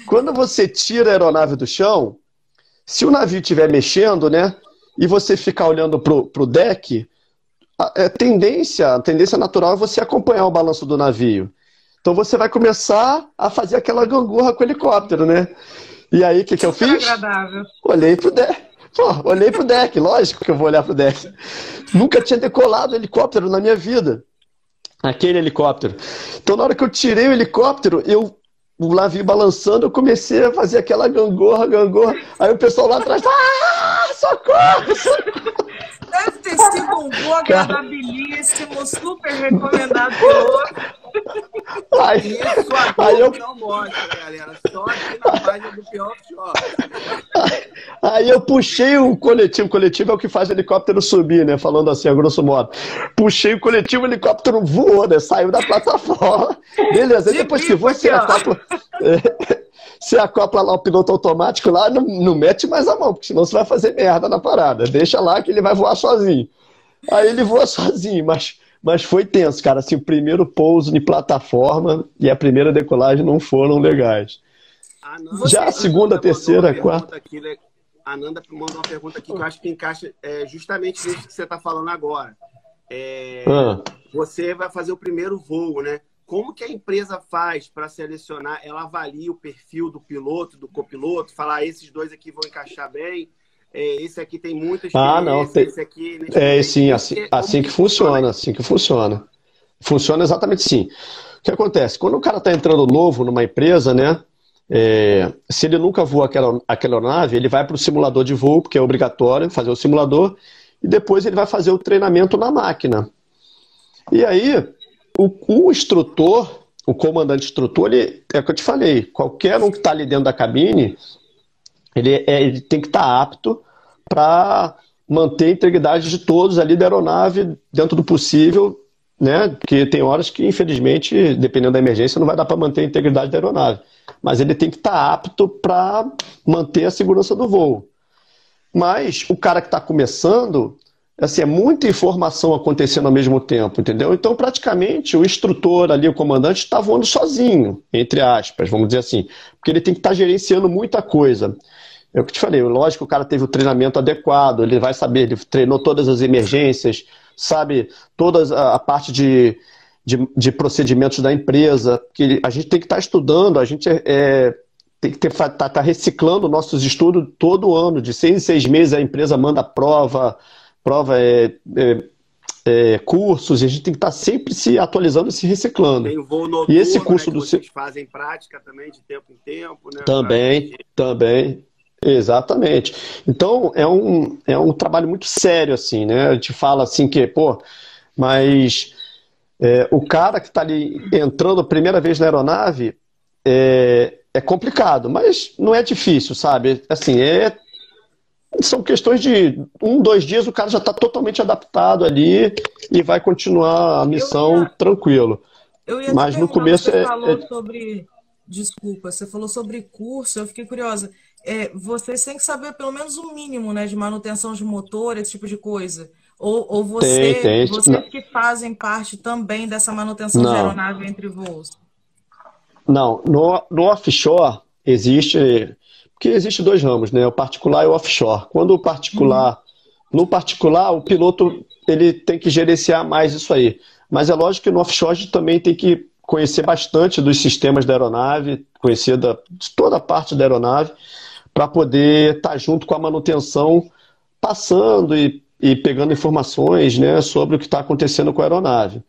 quando você tira a aeronave do chão, se o navio estiver mexendo, né, e você ficar olhando pro, pro deck, a, é tendência, a tendência natural é você acompanhar o balanço do navio. Então você vai começar a fazer aquela gangorra com o helicóptero, né? E aí, o que, que eu fiz? agradável. Olhei pro deck. Pô, olhei pro deck, lógico que eu vou olhar pro deck. Nunca tinha decolado helicóptero na minha vida. Aquele helicóptero. Então, na hora que eu tirei o helicóptero, eu, o navio balançando, eu comecei a fazer aquela gangorra, gangorra. Aí o pessoal lá atrás, ah, socorro! socorro! Deve ter sido um voo agradabilíssimo, super recomendado pelo outro. Aí, Isso a aí eu não mostra, galera. Só aqui na página do Pior Shop. Aí eu puxei o coletivo. O coletivo é o que faz o helicóptero subir, né? Falando assim, a grosso modo. Puxei o coletivo, o helicóptero voou, né? Saiu da plataforma. Beleza. Aí De depois que você acopla. Você acopla lá o piloto automático lá, não, não mete mais a mão, porque senão você vai fazer merda na parada. Deixa lá que ele vai voar sozinho. Aí ele voa sozinho, mas, mas foi tenso, cara. Assim, o primeiro pouso de plataforma e a primeira decolagem não foram legais. A Nanda- Já a segunda, terceira, quarta. aqui, né? a Nanda mandou uma pergunta aqui que eu acho que encaixa é, justamente nisso que você está falando agora. É, Ah. Você vai fazer o primeiro voo, né? Como que a empresa faz para selecionar? Ela avalia o perfil do piloto, do copiloto, falar "Ah, esses dois aqui vão encaixar bem, é, esse aqui tem muita experiência, Ah, não, tem- esse aqui... É, sim, assim, assim que funciona, assim que funciona. Funciona exatamente assim. O que acontece? Quando o cara está entrando novo numa empresa, né? é, se ele nunca voou aquela, aquela aeronave, ele vai para o simulador de voo, porque é obrigatório fazer o simulador, e depois ele vai fazer o treinamento na máquina. E aí, o, o instrutor, o comandante instrutor, ele, é o que eu te falei, qualquer um que está ali dentro da cabine, ele, é- ele tem que estar apto para manter a integridade de todos ali da aeronave dentro do possível, né? Porque tem horas que, infelizmente, dependendo da emergência, não vai dar para manter a integridade da aeronave. Mas ele tem que estar apto para manter a segurança do voo. Mas o cara que está começando, assim, é muita informação acontecendo ao mesmo tempo, entendeu? Então, praticamente, o instrutor ali, o comandante, está voando sozinho, entre aspas, vamos dizer assim. Porque ele tem que estar gerenciando muita coisa. É o que te falei, lógico que o cara teve o treinamento adequado, ele vai saber, ele treinou todas as emergências, sabe toda a, parte de, de, de procedimentos da empresa, que a gente tem que estar estudando, a gente é, é, tem que estar tá, tá reciclando nossos estudos todo ano, de seis em seis meses a empresa manda prova, prova é, é, é, cursos, e a gente tem que estar sempre se atualizando e se reciclando. Tem voo noturno, E esse curso né, que do vocês fazem prática também, de tempo em tempo, né? Também, também. Exatamente. Então, é um, é um trabalho muito sério, assim, né? A gente fala assim que, pô, mas é, o cara que está ali entrando a primeira vez na aeronave é, é complicado, mas não é difícil, sabe? Assim, é, são questões de um, dois dias o cara já está totalmente adaptado ali e vai continuar a missão ia- tranquilo. Eu ia te Mas no começo você é- falou é- sobre. Desculpa, você falou sobre curso, eu fiquei curiosa. É, vocês têm que saber pelo menos o mínimo, né, de manutenção de motor, esse tipo de coisa. Ou, ou você, tem, tem. vocês que fazem parte também dessa manutenção Não. de aeronave entre voos? Não, no, no offshore existe, porque existe dois ramos, né? O particular e o offshore. Quando o particular, uhum. no particular, o piloto ele tem que gerenciar mais isso aí. Mas é lógico que no offshore também tem que conhecer bastante dos sistemas da aeronave, conhecer da, de toda a parte da aeronave, para poder estar tá junto com a manutenção, passando e, e pegando informações né, sobre o que está acontecendo com a aeronave.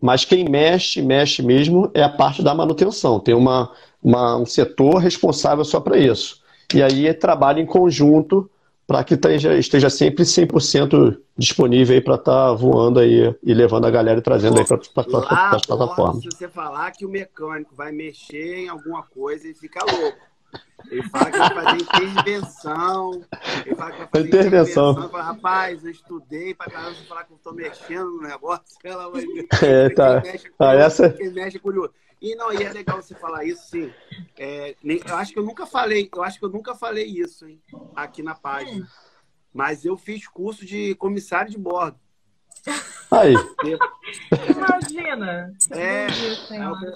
Mas quem mexe, mexe mesmo, é a parte da manutenção. Tem uma, uma um setor responsável só para isso. E aí trabalha em conjunto para que esteja, esteja sempre 100% disponível para estar tá voando aí e levando a galera e trazendo Pô, aí para as plataformas. Se você falar que o mecânico vai mexer em alguma coisa e fica louco. Ele fala que vai fazer intervenção. Ele fala que vai fazer intervenção. intervenção. Fala, Rapaz, eu estudei para caramba você falar que eu estou mexendo no negócio. Ela vai é, tá. Quem mexe, ah, essa... quem mexe é curioso. E não, e é legal você falar isso, sim. É, eu acho que eu nunca falei, eu acho que eu nunca falei isso, hein, aqui na página. Mas eu fiz curso de comissário de bordo. Aí. Imagina. É,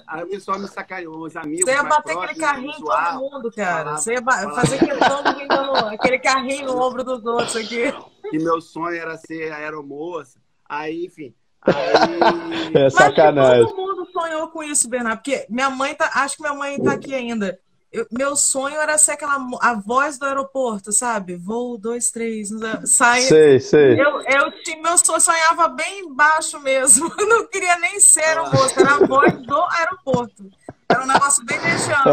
aí o pessoal me sacaneou, os amigos. Você ia bater aquele carrinho em todo mundo, cara. Você ia fazer questão de aquele carrinho no ombro dos outros aqui. E meu sonho era ser aeromoça. Aí, enfim. Aí... É sacanagem. Mas todo mundo sonhou com isso, Bernardo. Porque minha mãe tá. Acho que minha mãe tá aqui ainda. Eu, meu sonho era ser aquela a voz do aeroporto, sabe? Voo dois, três, sai. Sei, sei. Eu, eu meu sonho sonhava bem baixo mesmo. Eu não queria nem ser um moço, era a voz do aeroporto. Era um negócio bem região.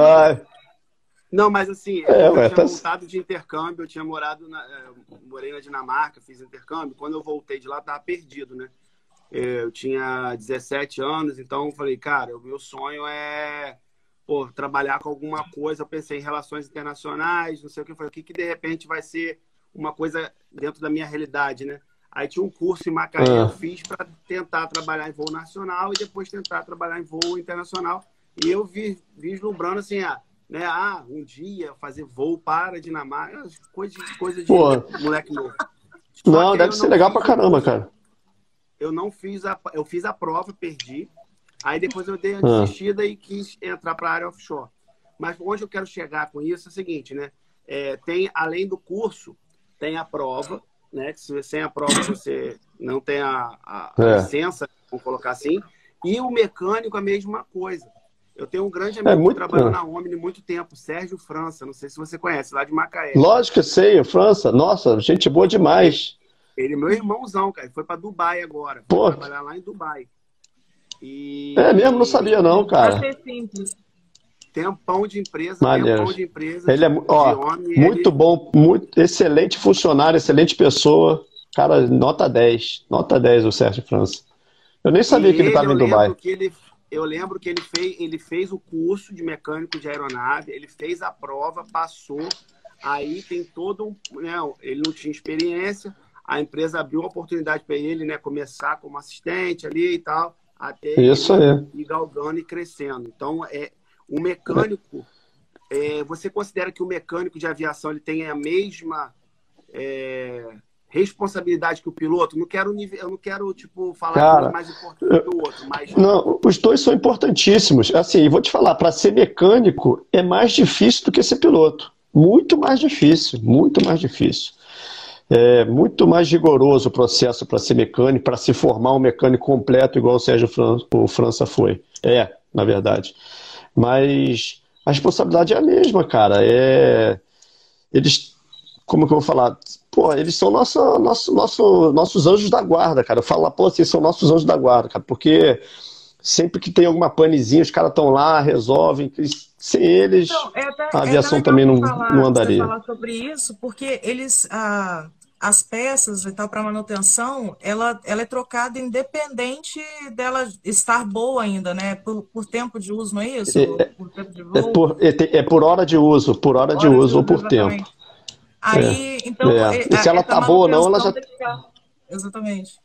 Não, mas assim, é, eu tinha tá... voltado de intercâmbio, eu tinha morado na, eu morei na Dinamarca, fiz intercâmbio. Quando eu voltei de lá, tava perdido, né? Eu tinha 17 anos, então eu falei, cara, o meu sonho é pô, trabalhar com alguma coisa, eu pensei em relações internacionais, não sei o que, foi o que, que de repente vai ser uma coisa dentro da minha realidade, né? Aí tinha um curso em Macaé, ah. eu fiz para tentar trabalhar em voo nacional e depois tentar trabalhar em voo internacional. E eu vi vislumbrando assim, ah, né, ah, um dia fazer voo para Dinamarca, coisa, coisa de Pô. moleque novo. não, deve ser legal pra caramba, cara. Eu não fiz a, eu fiz a prova, perdi. Aí depois eu dei a ah. desistida ah. e quis entrar para a área offshore. Mas onde eu quero chegar com isso é o seguinte, né? É, tem, além do curso, tem a prova, né? Que sem a prova você não tem a, a, é. licença, vamos colocar assim. E o mecânico, a mesma coisa. Eu tenho um grande amigo é muito... que trabalhou na Omni muito tempo, Sérgio França, não sei se você conhece, lá de Macaé. Lógico que sei, o França. Nossa, gente boa demais. Ele é meu irmãozão, cara. Ele foi para Dubai agora. Pô. trabalhar lá em Dubai. E... É mesmo, não sabia não, cara. Vai ser simples. Tempão de empresa, tempão de empresa. Ele é ó, homem, muito ele... bom, muito excelente funcionário, excelente pessoa. Cara, nota 10. Nota 10 o Sérgio França. Eu nem sabia e que ele estava em Dubai. Que ele, eu lembro que ele fez, ele fez o curso de mecânico de aeronave, ele fez a prova, passou. Aí tem todo um. Né, ele não tinha experiência, a empresa abriu uma oportunidade para ele né, começar como assistente ali e tal até Isso ir, ir galgando e crescendo. Então, é, o mecânico, é, você considera que o mecânico de aviação ele tem a mesma é, responsabilidade que o piloto? Não quero, eu não quero tipo, falar Cara, que um é mais importante que o outro, mas... Não, os dois são importantíssimos. Assim, vou te falar, para ser mecânico é mais difícil do que ser piloto. Muito mais difícil, muito mais difícil é muito mais rigoroso o processo para ser mecânico, para se formar um mecânico completo, igual o Sérgio França, o França foi. É, na verdade. Mas a responsabilidade é a mesma, cara. É... Eles, como que eu vou falar? Pô, eles são nosso, nosso, nosso, nossos anjos da guarda, cara. Eu falo, pô, assim, são nossos anjos da guarda, cara, porque sempre que tem alguma panezinha, os caras estão lá, resolvem. Sem eles, então, é até, a aviação é também não, falar, não andaria. falar sobre isso, porque eles, ah, as peças e tal para manutenção, ela, ela é trocada independente dela estar boa ainda, né? Por, por tempo de uso, não é isso? É, por tempo de é voo. É, por, é, é por hora de uso, por hora, hora de, uso, de uso ou por exatamente. tempo. Aí, é. então. É. E se ela tá boa ou não, ela já. Exatamente.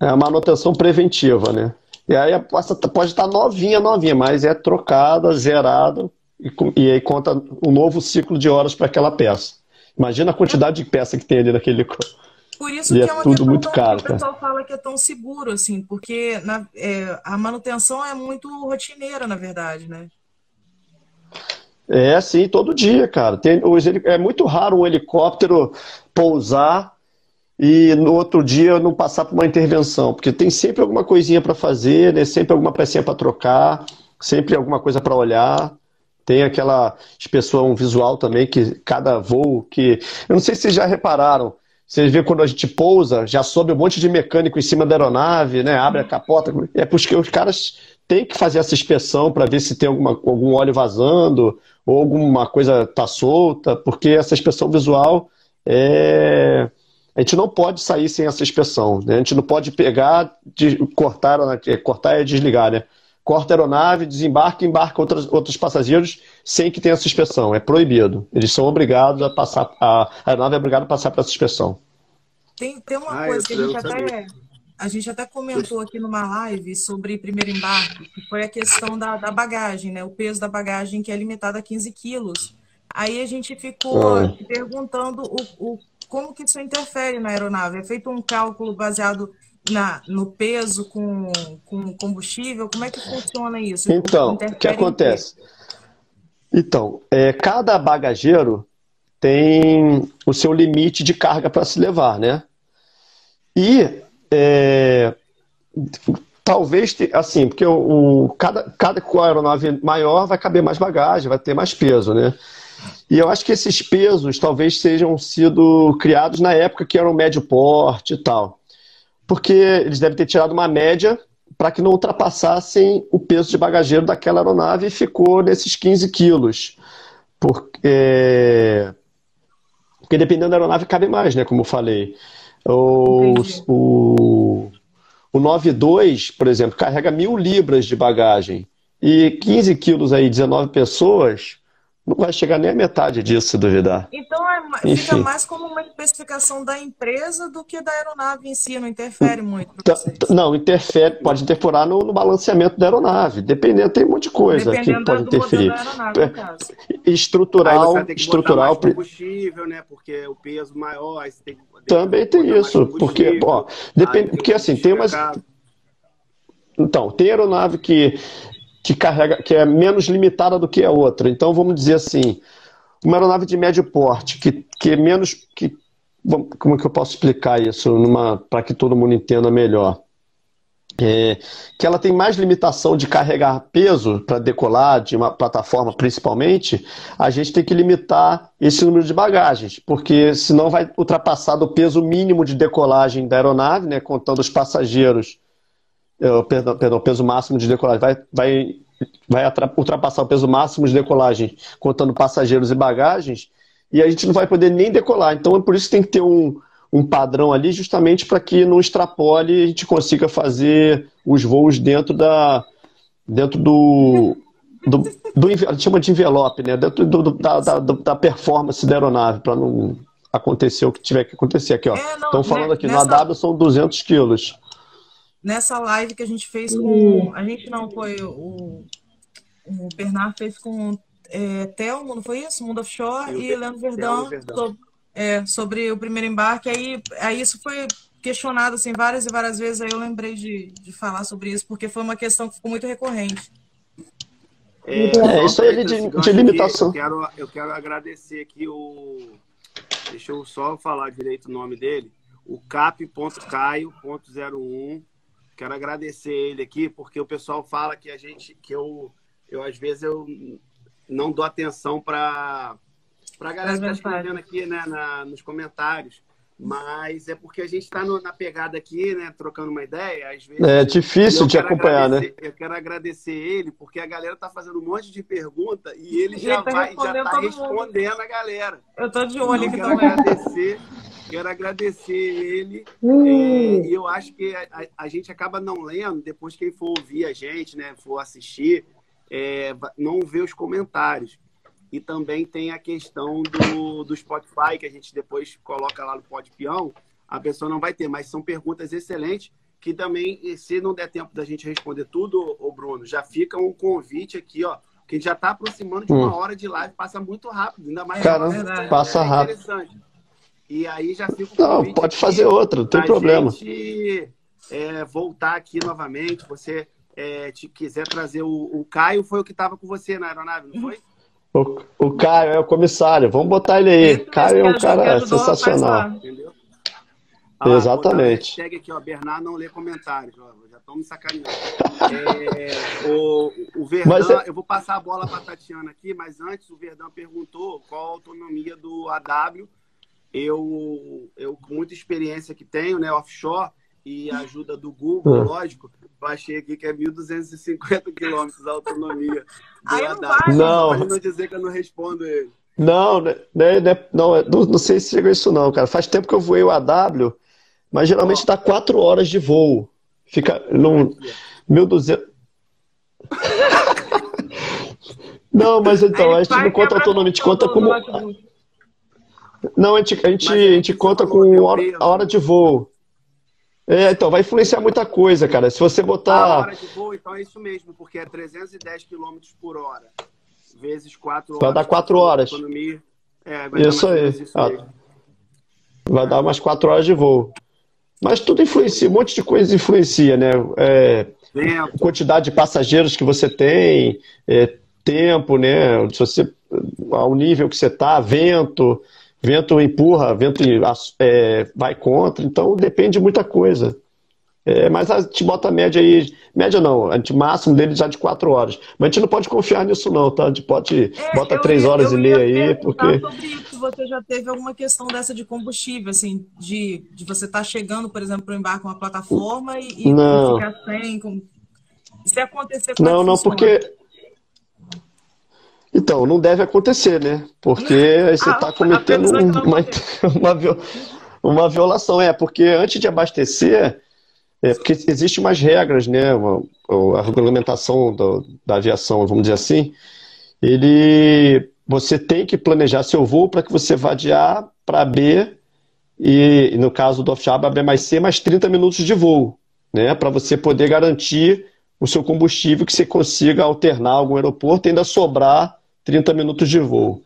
É a manutenção preventiva, né? E aí pode, pode estar novinha, novinha, mas é trocada, zerada, e, e aí conta um novo ciclo de horas para aquela peça. Imagina a quantidade de peça que tem ali naquele Por isso E que é é uma tudo muito caro, que o pessoal fala que é tão seguro, assim, porque na- é, a manutenção é muito rotineira, na verdade, né? É, sim, todo dia, cara. Tem, os é muito raro um helicóptero pousar e no outro dia não passar por uma intervenção, porque tem sempre alguma coisinha para fazer, né? Sempre alguma pecinha para trocar, sempre alguma coisa para olhar. Tem aquela inspeção visual também que cada voo que eu não sei se vocês já repararam. Vocês vê quando a gente pousa, já sobe um monte de mecânico em cima da aeronave, né? Abre a capota. É porque os caras têm que fazer essa inspeção para ver se tem alguma, algum óleo vazando ou alguma coisa tá solta, porque essa inspeção visual é. A gente não pode sair sem essa inspeção, né? A gente não pode pegar, de, cortar, é, cortar e desligar, né? Corta a aeronave, desembarca e embarca outros, outros passageiros sem que tenha inspeção. É proibido. Eles são obrigados a passar, a, a aeronave é obrigada a passar por essa inspeção. Tem, tem uma Ah, coisa que a gente até, a gente até comentou aqui numa live sobre primeiro embarque, que foi a questão da, da bagagem, né? O peso da bagagem que é limitado a 15 quilos. Aí a gente ficou Ah. perguntando o, o, como que isso interfere na aeronave. É feito um cálculo baseado na, no peso com, com combustível? Como é que funciona isso? Então, o que acontece? Então, é, cada bagageiro tem o seu limite de carga para se levar, né? E é, talvez, assim, porque o, o- cada, cada aeronave maior vai caber mais bagagem, vai ter mais peso, né? E eu acho que esses pesos talvez sejam sido criados na época que eram médio porte e tal. Porque eles devem ter tirado uma média para que não ultrapassassem o peso de bagageiro daquela aeronave e ficou nesses 15 quilos. Porque, porque dependendo da aeronave cabe mais, né? Como eu falei. O, o, o 92, por exemplo, carrega mil libras de bagagem. E 15 quilos aí, 19 pessoas, não vai chegar nem a metade disso, se duvidar. Então é fica mais como uma especificação da empresa do que da aeronave em si, não interfere muito Tá- tá- Não, interfere, pode interferir no, no balanceamento da aeronave. Dependendo, tem um monte de coisa que Dependendo pode do modelo interferir. da aeronave, no caso. Aí você Estrutural, que estrutural, mais combustível, né? Porque o peso maior, aí você tem que também tem isso, porque, ó, depende, porque assim, tem umas, então, tem aeronave que, que carrega, que é menos limitada do que a outra. Então, vamos dizer assim, uma aeronave de médio porte, que, que é menos, que, como é que eu posso explicar isso para que todo mundo entenda melhor? É, que ela tem mais limitação de carregar peso para decolar de uma plataforma principalmente, a gente tem que limitar esse número de bagagens, porque senão vai ultrapassar do peso mínimo de decolagem da aeronave, né, contando os passageiros, eh, perdão, perdão, peso máximo de decolagem, vai, vai, vai ultrapassar o peso máximo de decolagem contando passageiros e bagagens, e a gente não vai poder nem decolar. Então é por isso que tem que ter um, um padrão ali, justamente para que não extrapole e a gente consiga fazer os voos dentro da dentro do do, do a gente chama de envelope, né? Dentro do- do- da, da, da performance da aeronave, para não acontecer o que tiver que acontecer aqui, ó. É, Estão falando né, aqui, no nessa- AW são 200 quilos. Nessa live que a gente fez com. A gente não foi. O, o Bernard fez com é, Telmo, não foi isso? Mundo Offshore E e Leandro Verdão Verdão. sobre, é, sobre o primeiro embarque. Aí, aí isso foi questionado assim, várias e várias vezes. Aí eu lembrei de, de falar sobre isso, porque foi uma questão que ficou muito recorrente. É, É, isso aí aproveitando de- de limitação. Eu quero, eu quero agradecer aqui o. Deixa eu só falar direito o nome dele. O cap.caio.01. Quero agradecer ele aqui, porque o pessoal fala que a gente, que eu, eu às vezes eu não dou atenção para para a galera que está escrevendo aqui né, na, nos comentários. Mas é porque a gente está na pegada aqui, né, trocando uma ideia. Às vezes É difícil quero acompanhar, né? Eu quero agradecer ele, porque a galera tá fazendo um monte de pergunta e ele E já ele tá vai, já respondendo tá todo mundo. respondendo a galera. Eu tô de olho aqui quero também. agradecer, quero agradecer ele. É, e eu acho que a, a- gente acaba não lendo, depois quem for ouvir a gente, né, for assistir, é, não vê os comentários. E também tem a questão do, do Spotify, que a gente depois coloca lá no Pod Peão, a pessoa não vai ter, mas são perguntas excelentes que também, se não der tempo da gente responder tudo, ô Bruno, já fica um convite aqui, ó, que a gente já está aproximando de uma Hum. hora de live, passa muito rápido, ainda mais Cara, live passa é rápido. interessante. E aí já fica o Não, pode aqui fazer outra, não tem problema. gente é, voltar aqui novamente. Você é, te quiser trazer o, o Caio, foi o que estava com você na aeronave, não foi? O, o Caio é o comissário, vamos botar ele aí. Caio é um cara sensacional. Entendeu? Exatamente. botar a hashtag aqui, ó, Bernardo não lê comentários. Ó, já estão me sacaneando. É, o, o Verdão, Mas é- eu vou passar a bola para a Tatiana aqui, mas antes o Verdão perguntou qual a autonomia do AW. Eu, eu com muita experiência que tenho, né, offshore, e a ajuda do Google, Ah. lógico, baixei aqui que é 1.250 quilômetros a autonomia do Aí não AW. vai. Não. Pode não dizer que eu não respondo ele. Não, né, né, né, não, não, não sei se chegou isso não, cara. Faz tempo que eu voei o AW, mas geralmente dá quatro horas de voo. Fica num 1.200. Não, mas então, a gente não conta autonomia, a gente conta como. Não, a gente, a gente, Mas a gente conta com é hora, a hora de voo. É, então, vai influenciar muita coisa, cara. Se você A botar. hora de voo, então é isso mesmo, porque é 310 km por hora. Vezes 4 horas. Vai dar quatro horas. Autonomia. É, vai Isso dar mais ou aí. isso Ah. Vai dar umas quatro horas de voo. Mas tudo influencia, um monte de coisa influencia, né? É, quantidade de passageiros que você tem, é, tempo, né? Se você, ao nível que você está, vento, vento empurra, vento é, vai contra, então depende de muita coisa. É, mas a gente bota a média aí, média não, a gente máximo dele já de quatro horas. Mas a gente não pode confiar nisso não, tá? A gente pode, bota É, eu três horas eu e ia meia aí, porque... sobre isso, você já teve alguma questão dessa de combustível, assim, de, de você estar chegando, por exemplo, para o embarque uma plataforma e, e Não. ficar sem. Com... Se acontecer, é Não, não, funciona? porque. Então, não deve acontecer, né? Porque você Ah, está a cometendo não uma, uma, uma violação. É, porque antes de abastecer, é porque existem umas regras, né? Uma- a regulamentação do- da aviação, vamos dizer assim, ele. Você tem que planejar seu voo para que você vá de A para B, e no caso do offshore, B mais C, mais 30 minutos de voo, né? Para você poder garantir o seu combustível, que você consiga alternar algum aeroporto e ainda sobrar 30 minutos de voo.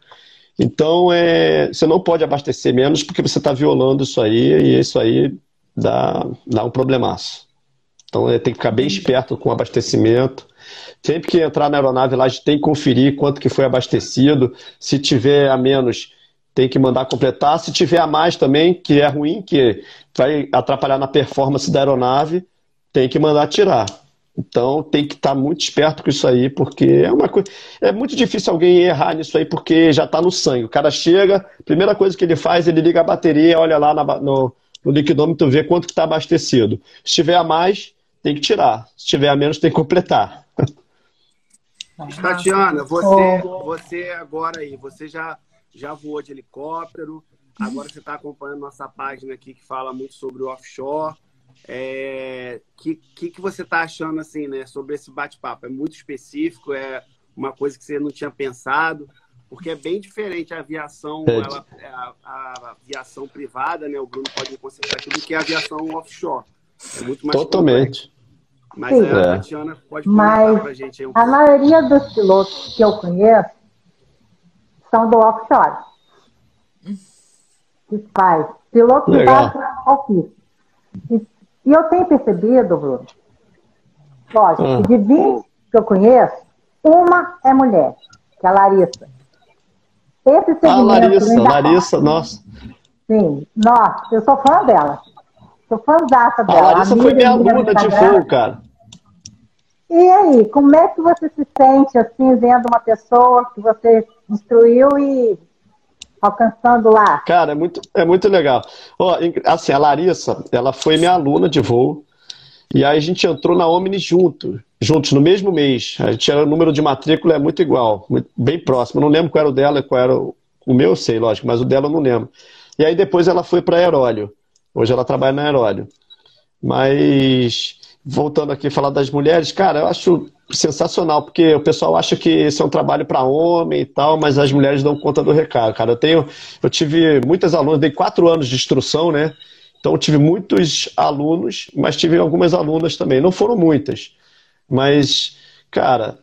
Então, é, você não pode abastecer menos porque você está violando isso aí e isso aí dá, dá um problemaço. Então, é, tem que ficar bem esperto com o abastecimento. Sempre que entrar na aeronave lá, a gente tem que conferir quanto que foi abastecido. Se tiver a menos, tem que mandar completar. Se tiver a mais também, que é ruim, que vai atrapalhar na performance da aeronave, tem que mandar tirar. Então tem que estar muito esperto com isso aí, porque é uma coisa. É muito difícil alguém errar nisso aí, porque já está no sangue. O cara chega, primeira coisa que ele faz, ele liga a bateria, olha lá na no, no liquidômetro, vê quanto que está abastecido. Se tiver a mais, tem que tirar. Se tiver a menos, tem que completar. Tatiana, você, Oh. você agora aí, você já, já voou de helicóptero, agora você está acompanhando nossa página aqui que fala muito sobre o offshore. É, que, que, que você está achando assim, né, sobre esse bate-papo? É muito específico, é uma coisa que você não tinha pensado, porque é bem diferente a aviação, É. ela, a, a aviação privada, né? O Bruno pode me consertar aqui, do que a aviação offshore. É muito mais complexo. Totalmente. Mas Sim. a É. Tatiana pode comentar Mas pra gente aí um A maioria dos pilotos que eu conheço são do offshore. Que faz. Piloto que Legal. faz alquista. E, eu tenho percebido, Bruno, lógico, que de 20 que eu conheço, uma é mulher, que é a Larissa. Esse Ah, segmento Larissa, ainda- Larissa, nossa. Sim, nossa, eu sou fã dela. Sou fãzaça A dela. Larissa foi amiga minha aluna de voo, cara. E aí, como é que você se sente assim, vendo uma pessoa que você instruiu e alcançando lá? Cara, é muito, é muito legal. Ó, assim, a Larissa, ela foi minha aluna de voo. E aí a gente entrou na Omni junto, juntos, no mesmo mês. A gente era o número de matrícula é muito igual, muito- bem próximo. Eu não lembro qual era o dela, qual era o, o meu, eu sei, lógico, mas o dela eu não lembro. E aí depois ela foi para Aeróleo. Hoje ela trabalha na Aeróleo. Mas voltando aqui a falar das mulheres, cara, eu acho sensacional, porque o pessoal acha que esse é um trabalho para homem e tal, mas as mulheres dão conta do recado, cara. Eu tenho, eu tive muitas alunas, dei quatro anos de instrução, né? Então eu tive muitos alunos, mas tive algumas alunas também. Não foram muitas, mas, cara,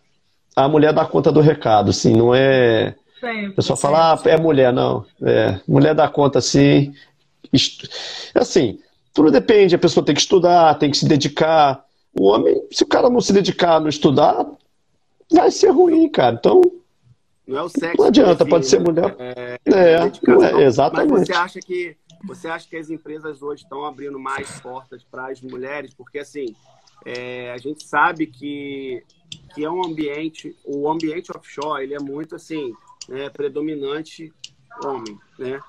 a mulher dá conta do recado, assim, não é. Sempre, O pessoal fala, ah, é mulher, não. É, mulher dá conta sim. Assim, tudo depende, a pessoa tem que estudar, tem que se dedicar. O homem, se o cara não se dedicar, não estudar, vai ser ruim, cara. Então. Não é o sexo. Não adianta, pode ser mulher. É, é, é exatamente. Mas você acha que você acha que as empresas hoje estão abrindo mais portas para as mulheres? Porque assim, é, a gente sabe que, que é um ambiente, o ambiente offshore, ele é muito assim, né, predominante homem, né?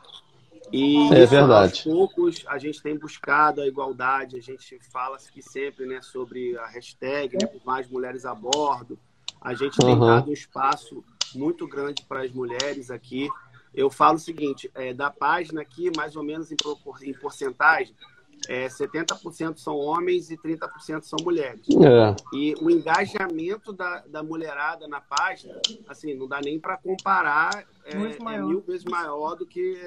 E é verdade. aos poucos a gente tem buscado a igualdade, a gente fala aqui sempre né, sobre a hashtag, né, mais mulheres a bordo. A gente tem uhum. dado um espaço muito grande para as mulheres aqui. Eu falo o seguinte, é, da página aqui, mais ou menos em, em porcentagem, é, 70% são homens e 30% são mulheres. É. E o engajamento da, da mulherada na página, assim, não dá nem para comparar, é, é, mil vezes maior do que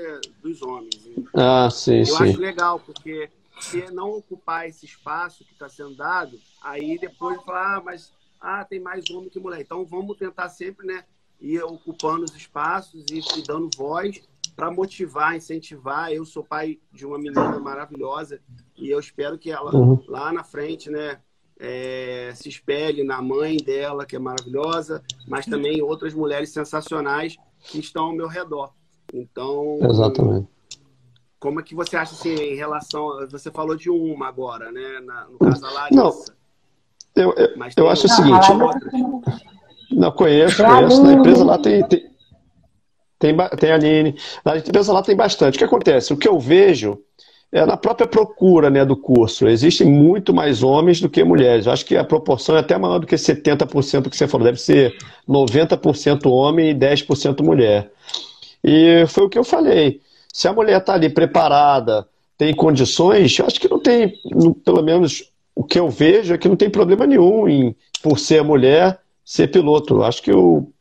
dos homens. Ah, sim, Eu sim. acho legal, porque se não ocupar esse espaço que está sendo dado, aí depois falar, ah, mas ah, tem mais homem que mulher. Então vamos tentar sempre, né, ir ocupando os espaços e, e dando voz para motivar, incentivar. Eu sou pai de uma menina maravilhosa e eu espero que ela uhum. lá na frente, né, é, se espelhe na mãe dela, que é maravilhosa, mas também outras mulheres sensacionais que estão ao meu redor. Então, exatamente. Como é que você acha assim em relação? Você falou de uma agora, né? Na, no caso da Larissa. Não, eu, eu, eu acho o seguinte. Não, conheço, conheço. Na empresa lá tem, tem, tem, tem a Aline. Na empresa lá tem bastante. O que acontece? O que eu vejo é na própria procura né, do curso. Existem muito mais homens do que mulheres. Eu acho que a proporção é até maior do que 70% que você falou. Deve ser 90% homem e 10% mulher. E foi o que eu falei. Se a mulher está ali preparada, tem condições, eu acho que não tem, pelo menos o que eu vejo é que não tem problema nenhum em, por ser mulher, ser piloto. Eu acho que o,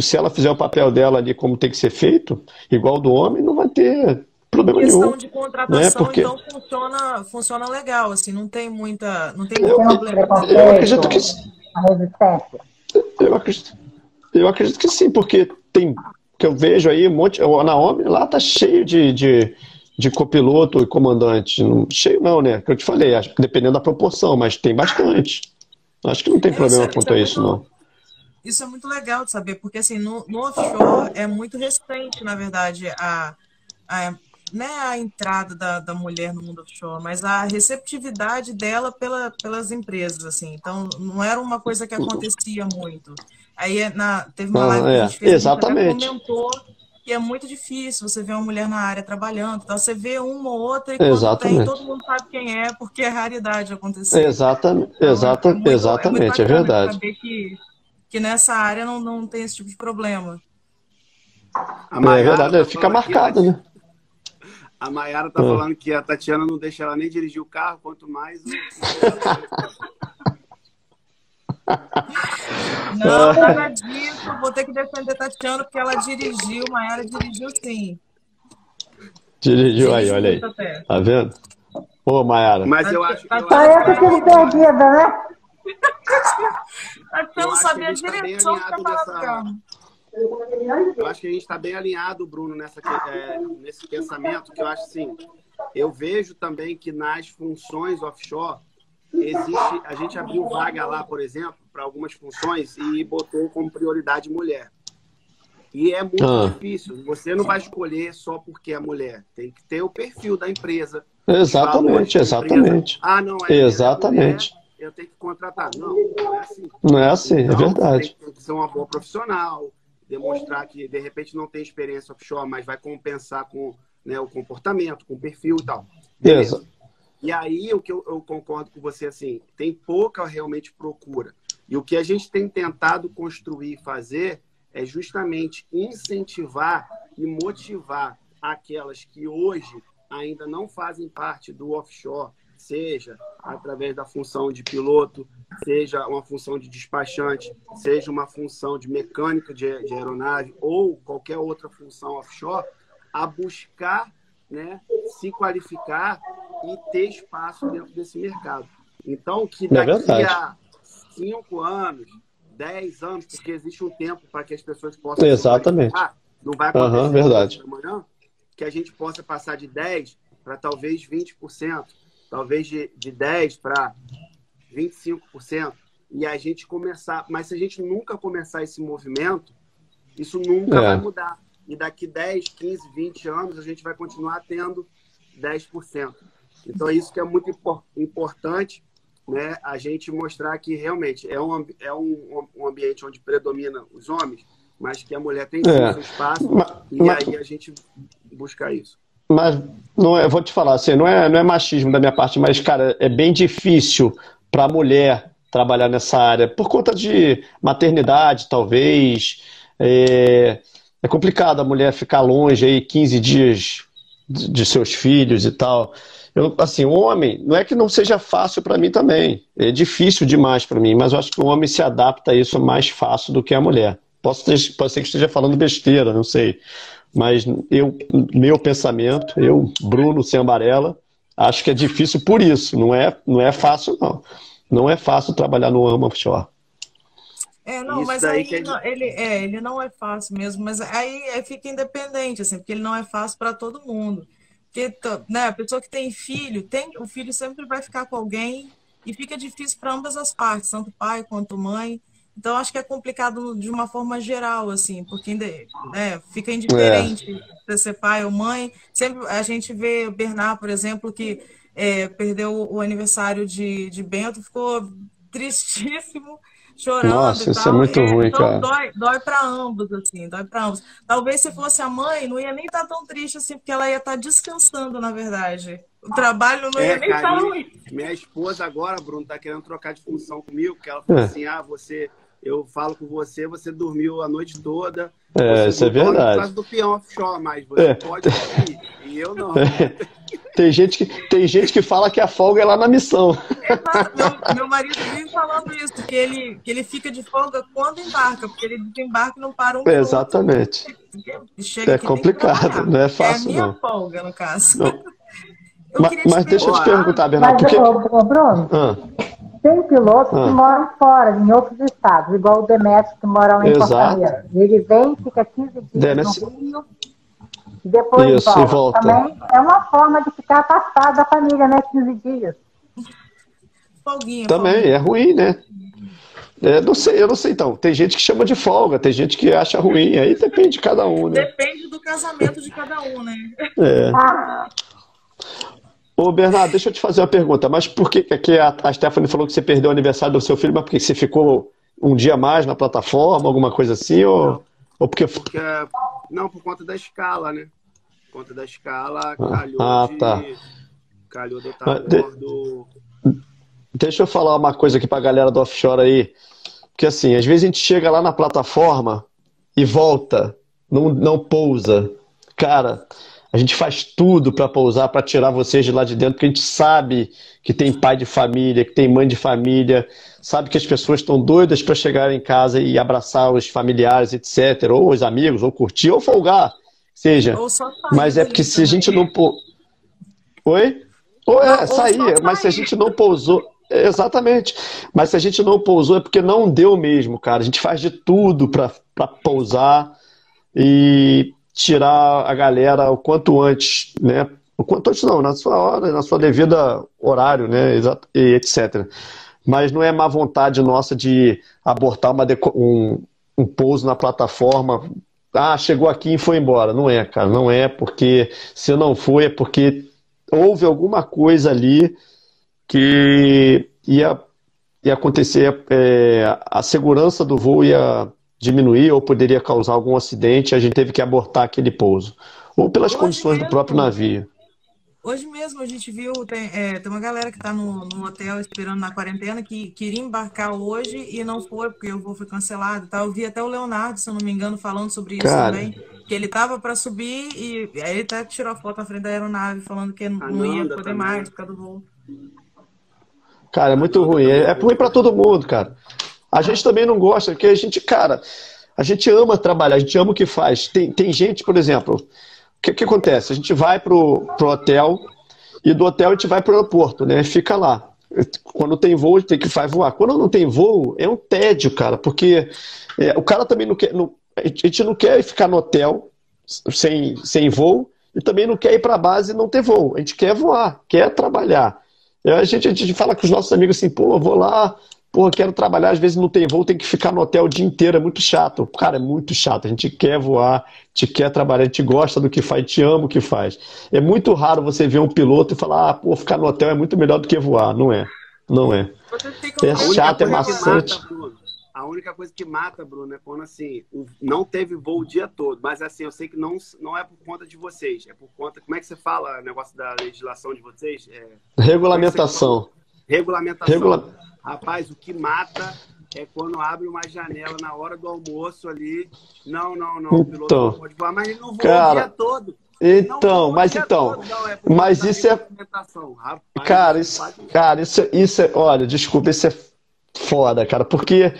se ela fizer o papel dela ali como tem que ser feito, igual do homem, não vai ter problema questão nenhum. de contratação, né? Porque... então, funciona, funciona legal, assim, não tem muita. Não tem eu, problema. Eu acredito que. Eu acredito, eu acredito que sim, porque tem. Que eu vejo aí um monte. O Naomi lá tá cheio de, de, de copiloto e comandante. Não, cheio não, né? Que eu te falei, dependendo da proporção, mas tem bastante. Acho que não tem é, problema isso, quanto a isso, não. Isso é muito legal de saber, porque assim, no, no offshore é muito recente, na verdade, a, a, né, a entrada da, da mulher no mundo offshore, mas a receptividade dela pela, pelas empresas, assim. Então, não era uma coisa que acontecia muito. Aí na, teve uma live ah, que a gente é. fez, Exatamente. gente comentou que é muito difícil você ver uma mulher na área trabalhando. Então, você vê uma ou outra e quando Exatamente. tem, todo mundo sabe quem é, porque é raridade acontecer. Exatamente, então, exata, é muito, exatamente, é, é verdade. Saber que que nessa área não, não tem esse tipo de problema. A é verdade, tá fica marcado, né? A Mayara tá é. falando que a Tatiana não deixa ela nem dirigir o carro, quanto mais. não, nada disso. Vou ter que defender a Tatiana porque ela dirigiu. Mayara dirigiu sim. Dirigiu aí, olha aí. Tá vendo? Ô, Mayara. Mas eu acho que. Acho que perdida, né? Você não sabia a direção que nessa... Eu acho que a gente está bem alinhado, Bruno, nessa, é, nesse pensamento, que eu acho assim, eu vejo também que nas funções offshore, existe, a gente abriu vaga lá, por exemplo, para algumas funções e botou como prioridade mulher. E é muito ah. difícil. Você não vai escolher só porque é mulher. Tem que ter o perfil da empresa. Exatamente, exatamente. Empresa. Ah, não, é Exatamente eu tenho que contratar. Não, não é assim. Não é assim, é então, é verdade. Tem que ser uma boa profissional, demonstrar que de repente não tem experiência offshore, mas vai compensar com né, o comportamento, com o perfil e tal. Beleza. E aí o que eu, eu concordo com você assim, tem pouca realmente procura. E o que a gente tem tentado construir e fazer é justamente incentivar e motivar aquelas que hoje ainda não fazem parte do offshore, seja através da função de piloto, seja uma função de despachante, seja uma função de mecânica de, de aeronave ou qualquer outra função offshore, a buscar né, se qualificar e ter espaço dentro desse mercado. Então, que é daqui é a cinco anos, dez anos, porque existe um tempo para que as pessoas possam Exatamente. não vai acontecer uhum, verdade. amanhã, que a gente possa passar de 10% para talvez 20%, talvez de, de 10% para 25%, e a gente começar. Mas se a gente nunca começar esse movimento, isso nunca é. vai mudar. E daqui 10, 15, 20 anos, a gente vai continuar tendo 10%. Então, é isso que é muito importante, né? A gente mostrar que realmente é um, é um, um ambiente onde predomina os homens, mas que a mulher tem é. seu espaço, mas, e mas... aí a gente buscar isso. Mas não é, vou te falar assim, não é, não é machismo da minha parte, mas, cara, é bem difícil para a mulher trabalhar nessa área por conta de maternidade, talvez. É, é complicado a mulher ficar longe aí 15 dias de, de seus filhos e tal. Eu, assim, o homem, não é que não seja fácil para mim também. É difícil demais para mim, mas eu acho que o homem se adapta a isso mais fácil do que a mulher. Posso ter, pode ser que esteja falando besteira, não sei. Mas eu, meu pensamento, eu, Bruno Sembarella, acho que é difícil por isso. Não é, não é fácil, não. Não é fácil trabalhar no ramo offshore. É, não, Isso mas aí que... não, ele, é, ele não é fácil mesmo, mas aí, aí fica independente, assim, porque ele não é fácil para todo mundo. Porque né, a pessoa que tem filho, tem, o filho sempre vai ficar com alguém e fica difícil para ambas as partes, tanto pai quanto mãe. Então, acho que é complicado de uma forma geral, assim, porque né, fica indiferente é. ser pai ou mãe. Sempre a gente vê o Bernard, por exemplo, que é, perdeu o aniversário de, de Bento, ficou tristíssimo, chorando. Nossa, isso é muito ruim, então, cara. Dói, dói para ambos, assim, dói para ambos. Talvez se fosse a mãe, não ia nem estar tá tão triste assim, porque ela ia estar tá descansando, na verdade. O trabalho não é, ia nem estar tá ruim. Minha esposa agora, Bruno, tá querendo trocar de função comigo, porque ela falou é. assim: ah, você eu falo com você, você dormiu a noite toda. É, isso é verdade. Por causa do peão offshore, mas você é. pode dormir, e eu não. Tem gente, que, tem gente que fala que a folga é lá na missão. meu, meu marido vive falando isso, que ele, que ele fica de folga quando embarca, porque ele desembarca e não para um minuto. Exatamente. Chega é complicado, não é fácil. É a minha não. folga, no caso. Mas, mas deixa eu te perguntar, Bernardo. Mas, porque... Bruno, ah. Tem pilotos ah. que moram fora, em outros estados, igual o Demetrio, que mora lá em Fortaleza. Ele vem, fica 15 dias Demetrio... no Rio e depois Isso, volta. volta. Também é uma forma de ficar afastado da família, né? 15 dias. Folguinha, Também, folguinha. é ruim, né? É, não sei, eu não sei então. Tem gente que chama de folga, tem gente que acha ruim, aí depende de cada um, né? Depende do casamento de cada um, né? É. Ah. Ô, Bernardo, deixa eu te fazer uma pergunta. Mas por que, que a, a Stephanie falou que você perdeu o aniversário do seu filho? Mas porque você ficou um dia mais na plataforma, alguma coisa assim? Ou, ou porque... porque. Não, por conta da escala, né? Por conta da escala, ah, calhou ah, de. Tá. Calhou do estar de... Deixa eu falar uma coisa aqui pra galera do offshore aí. Porque assim, às vezes a gente chega lá na plataforma e volta, não, não pousa. Cara, a gente faz tudo para pousar, para tirar vocês de lá de dentro, porque a gente sabe que tem pai de família, que tem mãe de família, sabe que as pessoas estão doidas para chegar em casa e abraçar os familiares, etc., ou os amigos, ou curtir, ou folgar, seja. Mas é porque se a gente não. Oi? Ou é, sair, mas se a gente não pousou. Exatamente. Mas se a gente não pousou é porque não deu mesmo, cara. A gente faz de tudo para pousar. E tirar a galera o quanto antes, né? O quanto antes não, na sua hora, na sua devida horário, né? E etc. Mas não é má vontade nossa de abortar uma um, um pouso na plataforma. Ah, chegou aqui e foi embora. Não é, cara, não é, porque se não foi, é porque houve alguma coisa ali que ia, ia acontecer, é, a segurança do voo ia diminuir ou poderia causar algum acidente, a gente teve que abortar aquele pouso. Ou pelas Hoje condições mesmo, do próprio navio. Hoje mesmo a gente viu, tem, é, tem uma galera que está no, no, hotel esperando na quarentena que queria embarcar hoje e não foi, porque o voo foi cancelado. Tá? Eu vi até o Leonardo, se eu não me engano, falando sobre isso Cara, também. Que ele estava para subir e aí ele até tirou a foto na frente da aeronave, falando que não, não ia poder também. mais por causa do voo. Cara, é muito ruim. É, é ruim para todo mundo, cara. A gente também não gosta, porque a gente, cara, a gente ama trabalhar, a gente ama o que faz. Tem, tem gente, por exemplo, o que, que acontece? A gente vai pro, pro hotel e do hotel a gente vai pro aeroporto, né? Fica lá. Quando tem voo, tem que voar. Quando não tem voo, é um tédio, cara, porque é, o cara também não quer. Não, a gente não quer ficar no hotel sem, sem voo e também não quer ir para a base e não ter voo. A gente quer voar, quer trabalhar. A gente, a gente fala com os nossos amigos assim, pô, vou lá, pô, quero trabalhar, às vezes não tem voo, tem que ficar no hotel o dia inteiro, é muito chato. Cara, é muito chato. A gente quer voar, gente quer trabalhar, a gente gosta do que faz, te ama o que faz. É muito raro você ver um piloto e falar, ah, pô, ficar no hotel é muito melhor do que voar. Não é. Não é. É chato, é maçante. A única coisa que mata, Bruno, é quando assim, não teve voo o dia todo. Mas assim, eu sei que não, não é por conta de vocês. É por conta. Como é que você fala o negócio da legislação de vocês? É, Regulamentação. É Regulamentação. Regula... Rapaz, o que mata é quando abre uma janela na hora do almoço ali. Não, não, não. O piloto então, não pode voar, mas ele não voa cara, o dia todo. Então, mas então, todo, não, é mas isso é, Rapaz, cara, isso, cara, isso, isso é, olha, desculpa, isso é foda, cara, porque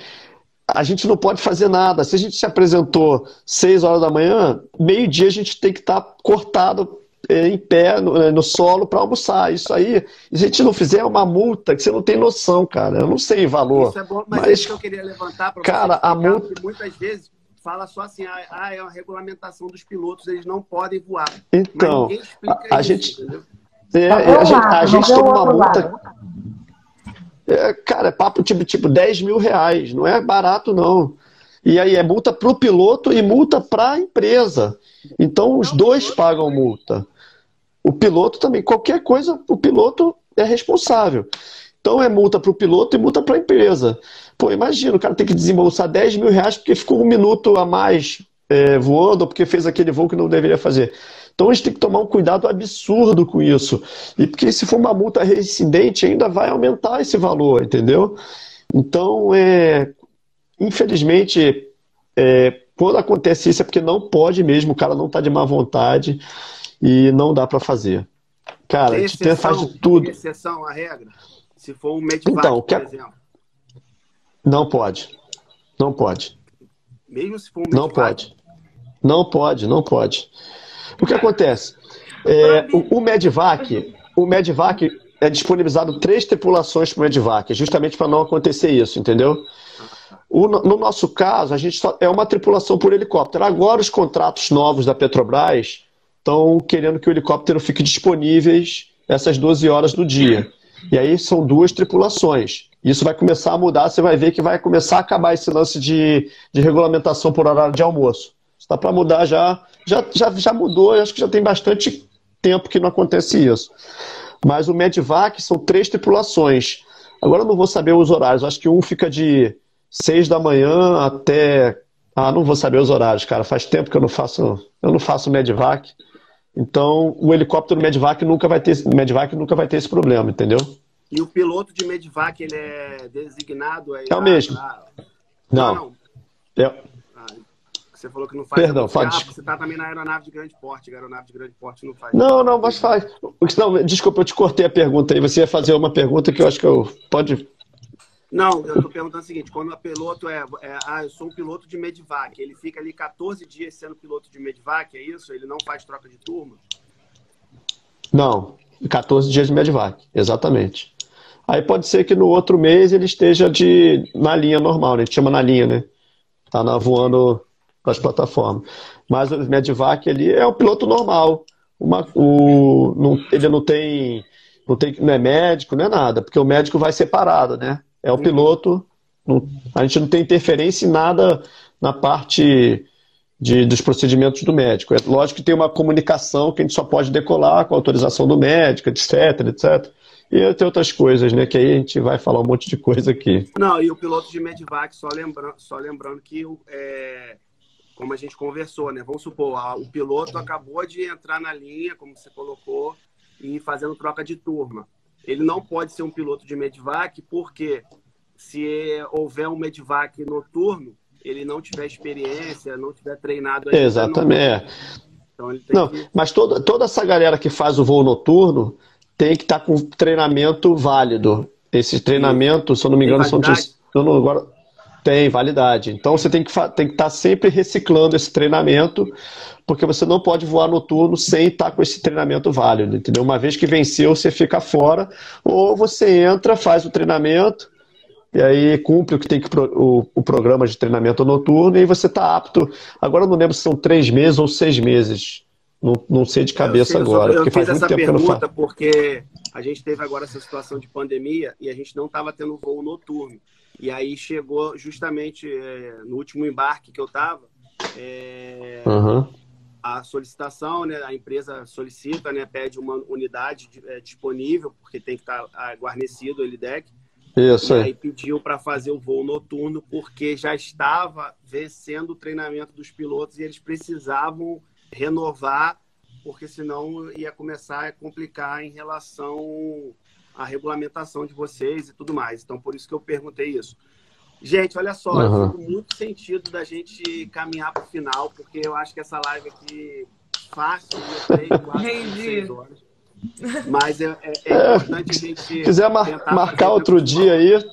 a gente não pode fazer nada. Se a gente se apresentou 6 horas da manhã, meio-dia a gente tem que estar tá cortado em pé no, é, no solo para almoçar. Isso aí, se a gente não fizer uma multa que você não tem noção, cara. Eu não sei o valor. Isso é bom, mas, mas é isso que eu queria levantar para Cara, a multa. Muitas vezes fala só assim, ah, ah, é uma regulamentação dos pilotos, eles não podem voar. Então, a, a isso, gente. É, a, gente, a gente tem uma multa. É, cara, é papo tipo, tipo 10 mil reais, não é barato não. E aí é multa para o piloto e multa para a empresa. Então os dois pagam multa. O piloto também, qualquer coisa, o piloto é responsável. Então é multa para o piloto e multa para a empresa. Pô, imagina, o cara tem que desembolsar 10 mil reais porque ficou um minuto a mais é, voando ou porque fez aquele voo que não deveria fazer. Então a gente tem que tomar um cuidado absurdo com isso. E porque se for uma multa reincidente, ainda vai aumentar esse valor, entendeu? Então, é, infelizmente, é, quando acontece isso é porque não pode mesmo, o cara não está de má vontade e não dá para fazer. Cara, a gente faz de tudo. Exceção à regra? Se for um medivac, então, por exemplo. Não pode. Não pode. Mesmo se for um medivac? Não pode. Não pode, não pode. O que acontece? É, o, o Medvac, o Medvac é disponibilizado três tripulações para o Medvac, justamente para não acontecer isso, entendeu? O, no nosso caso, a gente só, é uma tripulação por helicóptero. Agora, os contratos novos da Petrobras estão querendo que o helicóptero fique disponível essas 12 horas do dia. E aí são duas tripulações. Isso vai começar a mudar, você vai ver que vai começar a acabar esse lance de, de regulamentação por horário de almoço. Está para mudar já, já, já, já mudou, acho que já tem bastante tempo que não acontece isso. Mas o Medvac são três tripulações. Agora eu não vou saber os horários, acho que um fica de seis da manhã até. Ah, não vou saber os horários, cara. Faz tempo que eu não faço, eu não faço Medvac. Então, o helicóptero Medvac nunca vai ter, Medvac nunca vai ter esse problema, entendeu? E o piloto de Medvac, ele é designado aí? É o mesmo. Não. não. não. É, você falou que não faz. Perdão, faz. Ah, você está também na aeronave de grande porte. A aeronave de grande porte não faz. Não, não, mas faz. Não, desculpa, eu te cortei a pergunta aí. Você ia fazer uma pergunta que eu acho que eu. Pode. Não, eu estou perguntando o seguinte: quando o piloto é, é, Ah, eu sou um piloto de Medvac, ele fica ali 14 dias sendo piloto de Medvac, é isso? Ele não faz troca de turma? Não, 14 dias de Medvac, exatamente. Aí pode ser que no outro mês ele esteja de, na linha normal, né? A gente chama na linha, né? Tá na, voando das plataformas. Mas o Medivac ali é um piloto normal. Uma, o, não, ele não tem, não tem. Não é médico, não é nada, porque o médico vai separado, né? É o piloto. Não, a gente não tem interferência em nada na parte de, dos procedimentos do médico. É lógico que tem uma comunicação que a gente só pode decolar com a autorização do médico, etc, etc. E tem outras coisas, né? Que aí a gente vai falar um monte de coisa aqui. Não, e o piloto de Medivac, só lembrando, só lembrando que é, como a gente conversou, né? Vamos supor, o piloto acabou de entrar na linha, como você colocou, e fazendo troca de turma. Ele não pode ser um piloto de Medivac, porque se houver um Medivac noturno, ele não tiver experiência, não tiver treinado. Exatamente. Não, então, não que... mas toda, toda essa galera que faz o voo noturno tem que estar tá com treinamento válido. Esse treinamento, se eu não me engano, são. Eu não, agora, tem validade. Então você tem que tem que estar tá sempre reciclando esse treinamento, porque você não pode voar noturno sem estar com esse treinamento válido, entendeu? Uma vez que venceu, você fica fora, ou você entra, faz o treinamento, e aí cumpre o que tem que o, o programa de treinamento noturno, e você está apto. Agora eu não lembro se são três meses ou seis meses Não, não sei de cabeça eu sei, agora. Só, eu fiz muito essa pergunta porque a gente teve agora essa situação de pandemia e a gente não estava tendo voo noturno. E aí chegou justamente é, no último embarque que eu estava, é, Uhum. A solicitação, né? A empresa solicita, né? Pede uma unidade de- é, disponível, porque tem que estar ah, guarnecido o LDEC. Isso E aí. aí pediu para fazer o voo noturno, porque já estava vencendo o treinamento dos pilotos e eles precisavam renovar, porque senão ia começar a complicar em relação à regulamentação de vocês e tudo mais. Então, por isso que eu perguntei isso. Gente, olha só, eu Uhum. fico muito sentido da gente caminhar para o final, porque eu acho que essa live aqui fácil, quatro, seis horas. Mas é, é- é importante a gente. Se quiser mar- marcar outro dia aí,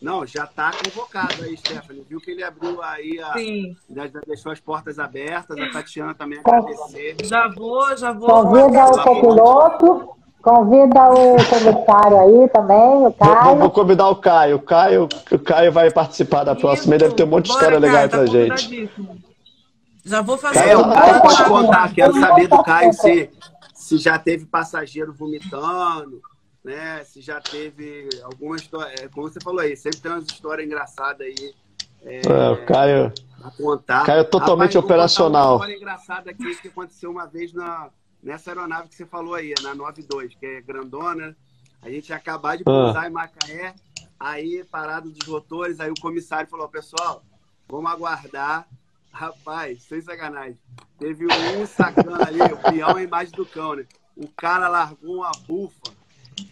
não, já está convocado aí, Stephanie. Viu que ele abriu aí, a, Sim, já já deixou as portas abertas. A Tatiana também agradecer. já vou, já vou. Convida o copiloto, convida o comissário aí também, o vou, vou- Caio. vou convidar o Caio. O Caio, o Caio vai participar da próxima. Ele deve ter um monte de Bora, história legal Caio, aí pra tá gente. Já vou fazer É, Caio, o Caio pode Caio, contar. Quero Caio, saber do Caio Caio. se, se já teve passageiro vomitando, né? Se já teve alguma história. é, Como você falou aí, sempre tem umas histórias engraçadas aí É, o Caio. a contar. Caio é totalmente Rapaz, operacional. Uma história engraçada aqui que aconteceu uma vez na, nessa aeronave que você falou aí, na 92, que é grandona. A gente ia acabar de pousar em Macaé, aí parado dos rotores, aí o comissário falou, pessoal, vamos aguardar. Rapaz, sem sacanagem. Teve um sacana ali, o peão é a imagem do cão, né? O cara largou uma bufa.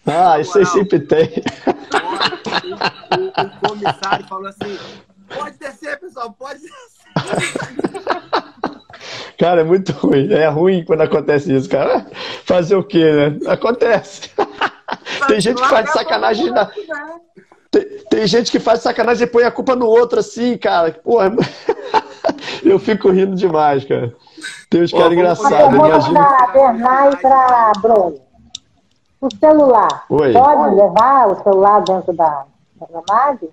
Ah, isso aí sempre tem. O, o- o comissário falou assim: pode descer, pessoal, pode descer. Cara, é muito ruim. É ruim quando acontece isso, cara. Fazer o quê, né? Acontece. Tem gente que faz de sacanagem. na- Tem, tem gente que faz sacanagem e põe a culpa no outro assim, cara. Porra, eu fico rindo demais, cara. Tem uns caras engraçados, ajudam. para Bernay e para Bruno. O celular, Oi. pode levar o celular dentro da da aeronave?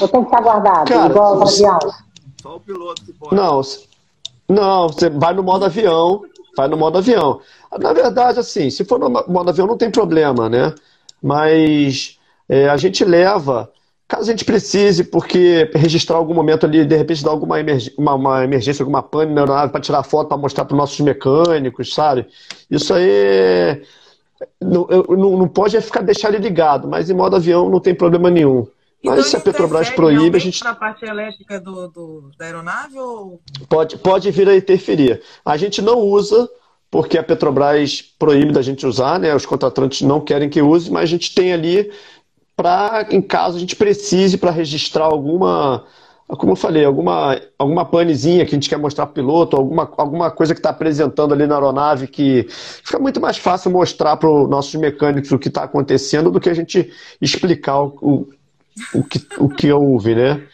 Ou tem que estar guardado, Cara, igual se- avião? Só o piloto que pode. Não, não, você vai no modo avião, vai no modo avião. Na verdade, assim, se for no modo avião não tem problema, né? Mas é, a gente leva, caso a gente precise, porque registrar algum momento ali, de repente dar alguma uma, uma emergência, alguma pane na aeronave para tirar foto, para mostrar para os nossos mecânicos, sabe? Isso aí não, eu- não, não pode é ficar deixar ele ligado, mas em modo avião não tem problema nenhum. Mas se a Petrobras proíbe, a gente na parte elétrica do, do- da aeronave ou Pode, pode vir a interferir. A gente não usa, porque a Petrobras proíbe da gente usar, né? Os contratantes não querem que use, mas a gente tem ali para, em caso a gente precise, para registrar alguma, como eu falei, alguma, alguma panezinha que a gente quer mostrar para o piloto, alguma, alguma coisa que está apresentando ali na aeronave que fica muito mais fácil mostrar para os nossos mecânicos o que está acontecendo do que a gente explicar o, o, o que, o que houve, né?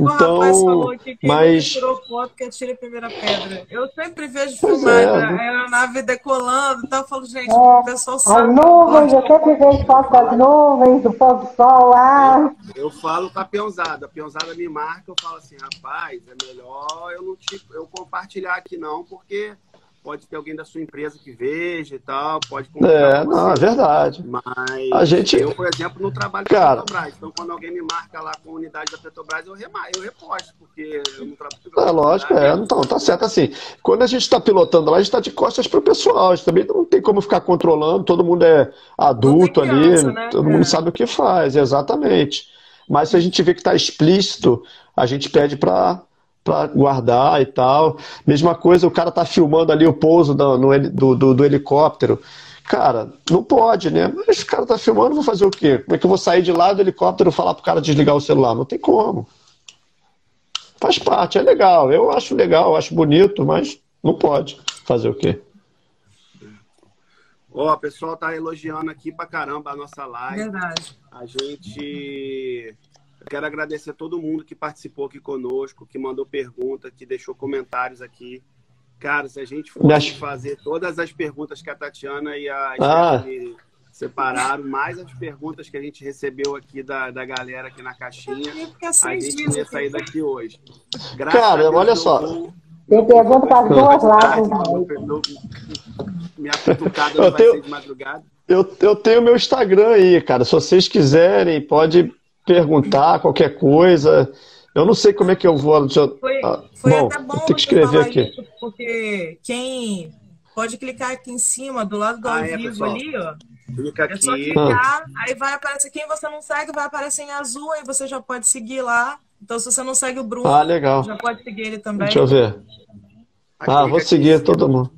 o rapaz falou Então, que quem mas. tirou foto que atira a primeira pedra. Eu sempre vejo Pois filmar é. a aeronave decolando, então eu falo, gente, É, o pessoal As sabe. nuvens, eu sempre vejo foto das nuvens, do pôr do sol lá. Eu falo com a peãozada. A peãozada me marca, eu falo assim, rapaz, é melhor eu não te, eu compartilhar aqui não, porque pode ter alguém da sua empresa que veja e tal, pode É, não, é verdade. Mas A gente- eu, por exemplo, não trabalho Cara. com a Petrobras. Então, quando alguém me marca lá com a unidade da Petrobras, eu, rema, eu reposto, porque eu não trabalho com a É lógico, é. Então, tá certo assim. Quando a gente está pilotando lá, a gente está de costas para o pessoal. A gente também não tem como ficar controlando, todo mundo é adulto criança, ali, né? todo É. mundo sabe o que faz, exatamente. Mas se a gente vê que está explícito, a gente pede para para guardar e tal. Mesma coisa, o cara tá filmando ali o pouso do, no do, do- do helicóptero. Cara, não pode, né? Mas o cara tá filmando, eu vou fazer o quê? Como é que eu vou sair de lá do helicóptero e falar pro cara desligar o celular? Não tem como. Faz parte, é legal. Eu acho legal, eu acho bonito, mas não pode. Fazer o quê? Ó, o pessoal tá elogiando aqui pra caramba a nossa live. Verdade. A gente. Eu quero agradecer a todo mundo que participou aqui conosco, que mandou pergunta, que deixou comentários aqui. Cara, se a gente fosse acho- fazer todas as perguntas que a Tatiana e a Ah. Separaram, mais as perguntas que a gente recebeu aqui da, da galera aqui na caixinha, a gente ia sair daqui hoje. Graças Cara, Deus olha só. Tem pergunta para as duas lados. Minha cutucada não vai ser de madrugada. Eu, eu tenho meu Instagram aí, cara. Se vocês quiserem, pode perguntar qualquer coisa. Eu não sei como é que eu vou. Foi, ah, foi bom, até bom ter que escrever aqui. Isso, porque quem pode clicar aqui em cima, do lado do ah, ao é, vivo pessoal. ali, ó. Clica é só clicar, ah. aí vai aparecer quem você não segue, vai aparecer em azul, aí você já pode seguir lá. Então, se você não segue o Bruno, ah, legal. já pode seguir ele também. Deixa eu ver. ah, vou seguir todo mundo.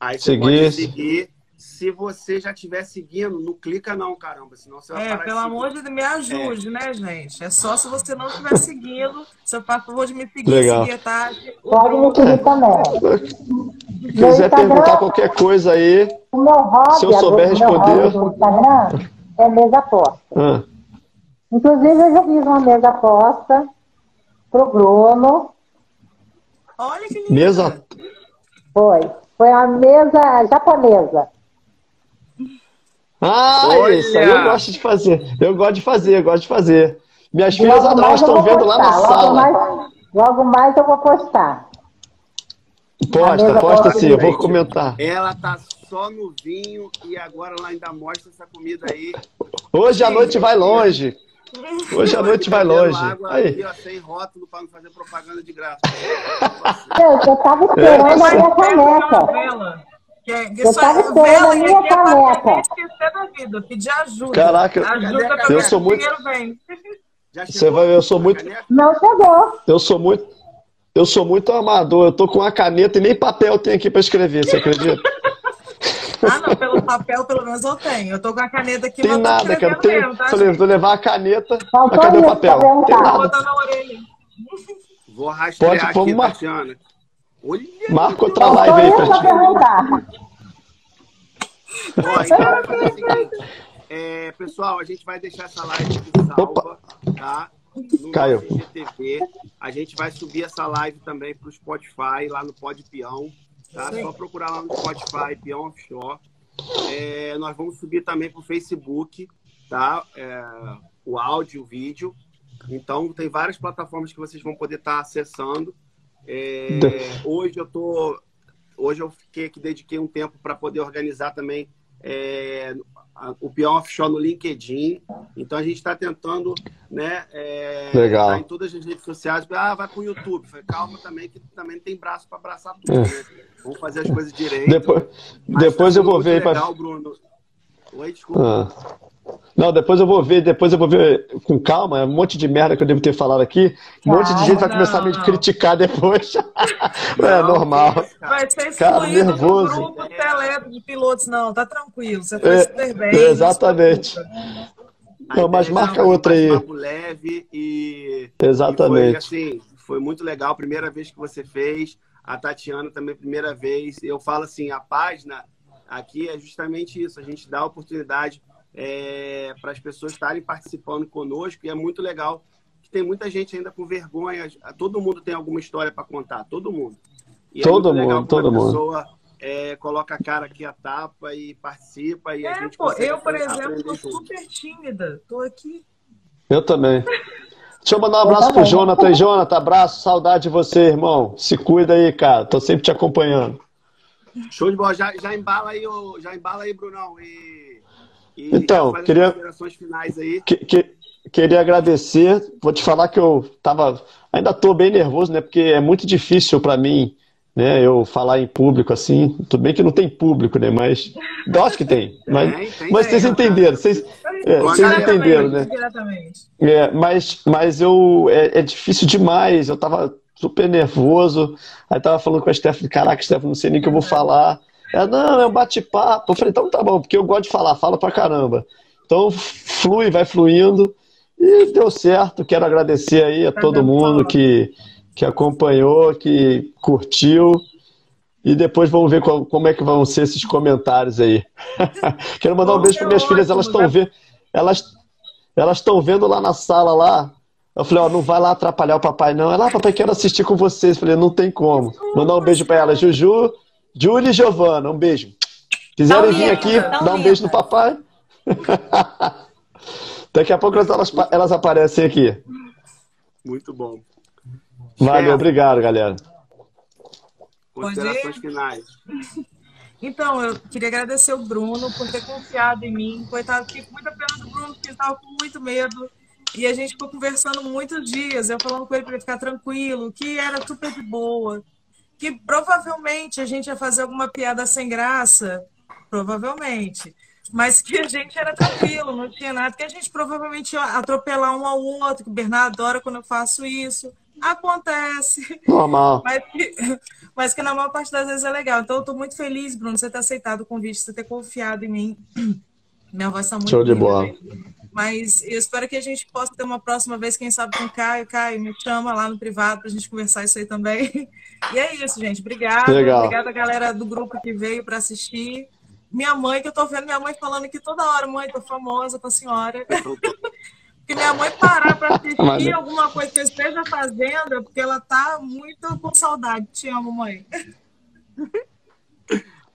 Aí você seguir. pode seguir se você já estiver seguindo, não clica não, caramba, senão você vai É, pelo amor de Deus, me ajude, é. né, gente? É só se você não estiver seguindo, você faz favor de me seguir, Legal. seguir, tá? Pode me seguir também. Se quiser perguntar qualquer coisa aí, o meu hobby, se eu souber responder... Instagram é mesa aposta. Ah. Inclusive, eu já fiz uma mesa aposta pro Bruno. Olha que lindo. Mesa... Foi. Foi uma mesa japonesa. Ah, Olha. isso aí eu gosto de fazer. Eu gosto de fazer, eu gosto de fazer. Minhas filhas elas estão vendo postar. lá na logo sala. Mais, logo mais eu vou postar. Posta, posta sim, eu vou comentar. Ela tá só no vinho e agora ela ainda mostra essa comida aí. Hoje a noite vai longe. Hoje a noite vai longe. Água aí. Aqui, ó, sem rótulo para não fazer propaganda de graça. Eu, eu tava esperando é, a minha caneca. Que é, eu tava esperando a minha caneca. esquecer da vida, pedir ajuda. Caraca, ajuda eu sou muito. Você vai ver, eu sou muito. Não chegou. Eu sou muito. Eu sou muito amador. Eu tô com uma caneta e nem papel tem aqui para escrever, você acredita? Ah, não, pelo papel pelo menos eu tenho. Eu tô com a caneta aqui, Tem nada, cara. Tem... Mesmo, tá, Falei, vou levar a caneta. Faltou cadê o papel? Tem nada. na orelha. Vou rastrear Pode, aqui. Tatiana. Olha Marca outra live aí pra ti. Ó, então, é pessoal, a gente vai deixar essa live aqui salva, Opa. tá? No Caiu. GTV. A gente vai subir essa live também para o Spotify, lá no Pod Peão. Tá? Só procurar lá no Spotify, Peão Offshore. É, nós vamos subir também para o Facebook, tá? É, o áudio, o vídeo. Então, tem várias plataformas que vocês vão poder estar tá acessando. É, hoje eu tô, hoje eu fiquei que dediquei um tempo para poder organizar também é, o Peão Offshore no LinkedIn. Então a gente está tentando, né? É, Legal. Tá em todas as redes sociais. Ah, vai para o YouTube. Falei, calma também, que também tem braço para abraçar tudo. É. Né? Vamos fazer as coisas direito. Depois, depois tá eu vou ver. Legal, pra... Bruno. Oi, desculpa. Ah. Não, depois eu vou ver, depois eu vou ver com calma, é um monte de merda que eu devo ter falado aqui. Um monte de gente vai começar a me criticar depois. Não, é normal. Vai ser Cara, nervoso. no grupo teleto de pilotos, não, tá tranquilo, você foi é, super bem. Exatamente. Não, mas marca outra aí. leve e. Exatamente. E foi, assim, foi muito legal, primeira vez que você fez. A Tatiana também, primeira vez. Eu falo assim, a página aqui é justamente isso, a gente dá a oportunidade é, para as pessoas estarem participando conosco e é muito legal que tem muita gente ainda com vergonha. Todo mundo tem alguma história para contar, todo mundo. E é todo é mundo, todo mundo. Pessoa, é, coloca a cara aqui a tapa e participa e é, a gente pô, eu por exemplo tô super tímida, tô aqui. Eu também. Deixa eu mandar um abraço pro Jonathan. Jonathan, abraço, saudade de você, irmão. Se cuida aí, cara. Tô sempre te acompanhando. Show de bola. Já, já embala aí, já embala aí, Brunão. E e então, queria. Que, que, queria agradecer. Vou te falar que eu tava. Ainda estou bem nervoso, né? Porque é muito difícil para mim, né? Eu falar em público assim. Tudo bem que não tem público, né? Mas. Acho que tem. Mas, tem, tem mas vocês entenderam. Vocês, é, vocês entenderam, né? É, mas, mas eu. É, é difícil demais. Eu tava super nervoso. Aí tava falando com a Stephanie, caraca, Stephanie, não sei nem o que eu vou falar. Ela, não, é um bate-papo. Eu falei, então tá bom, porque eu gosto de falar, falo pra caramba. Então flui, vai fluindo. E deu certo. Quero agradecer aí a todo mundo que, que acompanhou, que curtiu. E depois vamos ver qual, como é que vão ser esses comentários aí. Quero mandar um beijo para minhas filhas, elas estão vendo. Elas elas estão vendo lá na sala lá. Eu falei, ó, não vai lá atrapalhar o papai, não. Ela, ah, papai, quero assistir com vocês. Eu falei, não tem como. Mandar um beijo para ela, Juju, Júlia e Giovana, um beijo. Quiserem vir aqui, dá um beijo no papai. Daqui a pouco elas, elas aparecem aqui. Muito bom. Valeu, obrigado, galera. Considerações finais. Então, eu queria agradecer o Bruno por ter confiado em mim. Coitado, fiquei com muita pena do Bruno, porque ele estava com muito medo. E a gente ficou conversando muitos dias, eu falando com ele para ele ficar tranquilo, que era super de boa, que provavelmente a gente ia fazer alguma piada sem graça, provavelmente, mas que a gente era tranquilo, não tinha nada, que a gente provavelmente ia atropelar um ao outro, que o Bernardo adora quando eu faço isso. Acontece. Normal. Mas que, mas que na maior parte das vezes é legal. Então eu estou muito feliz, Bruno, você ter aceitado o convite, você ter confiado em mim. Minha voz está muito Show de bola. Mas eu espero que a gente possa ter uma próxima vez, quem sabe, com o Caio. Caio, me chama lá no privado para a gente conversar isso aí também. E é isso, gente. Obrigada. Legal. Obrigada, galera do grupo que veio para assistir. Minha mãe, que eu tô vendo minha mãe falando aqui toda hora, mãe, tô famosa com a senhora. Porque minha mãe parar para assistir Mas- alguma coisa que eu esteja fazendo é porque ela tá muito com saudade. Te amo, mãe.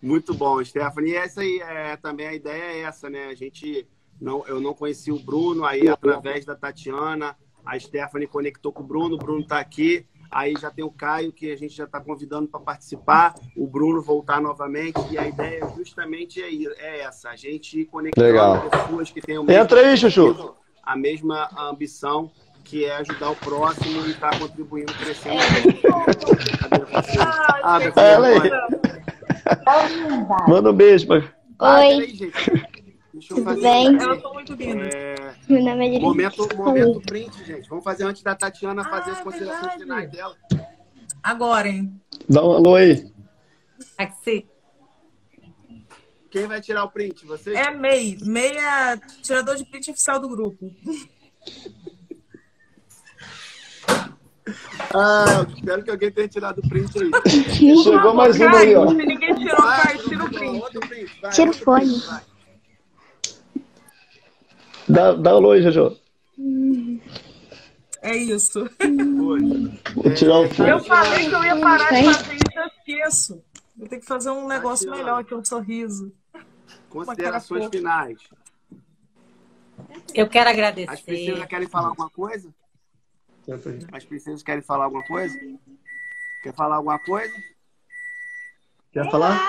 Muito bom, Stephanie. E essa aí, é, também a ideia é essa, né? A gente não, eu não conheci o Bruno, aí através da Tatiana, a Stephanie conectou com o Bruno, o Bruno está aqui. Aí já tem o Caio, que a gente já está convidando para participar, o Bruno voltar novamente. E a ideia justamente é, é essa: a gente conectar Legal. pessoas que têm o mesmo Entra aí, Chuchu. a mesma ambição, que é ajudar o próximo e estar contribuindo, crescendo. Ah, agora. Manda um beijo. Ah, Oi, peraí, gente. Deixa eu tudo fazer. bem? Elas são muito lindas. É, Meu nome é momento, momento print, gente. Vamos fazer antes da Tatiana fazer Ah, as considerações verdade. finais dela. Agora, hein? Dá um alô aí. Aqui. Quem vai tirar o print? Você? É MEI. MEI é tirador de print oficial do grupo. Ah, eu espero que alguém tenha tirado o print aí. Chegou mais uma aí, ó. Ninguém tirou, Vai, Caio, tira o print. outro print. Vai, Tira o fone. vai. Dá, dá um alô aí, Jojo. É isso. Vou tirar o fone. Eu falei que eu ia parar de fazer isso, eu esqueço. Vou ter que fazer um negócio Tatiana. melhor que um sorriso. Considerações finais. Eu quero As agradecer. princesas querem falar alguma coisa? As princesas querem falar alguma coisa? Quer falar alguma coisa? Quer falar?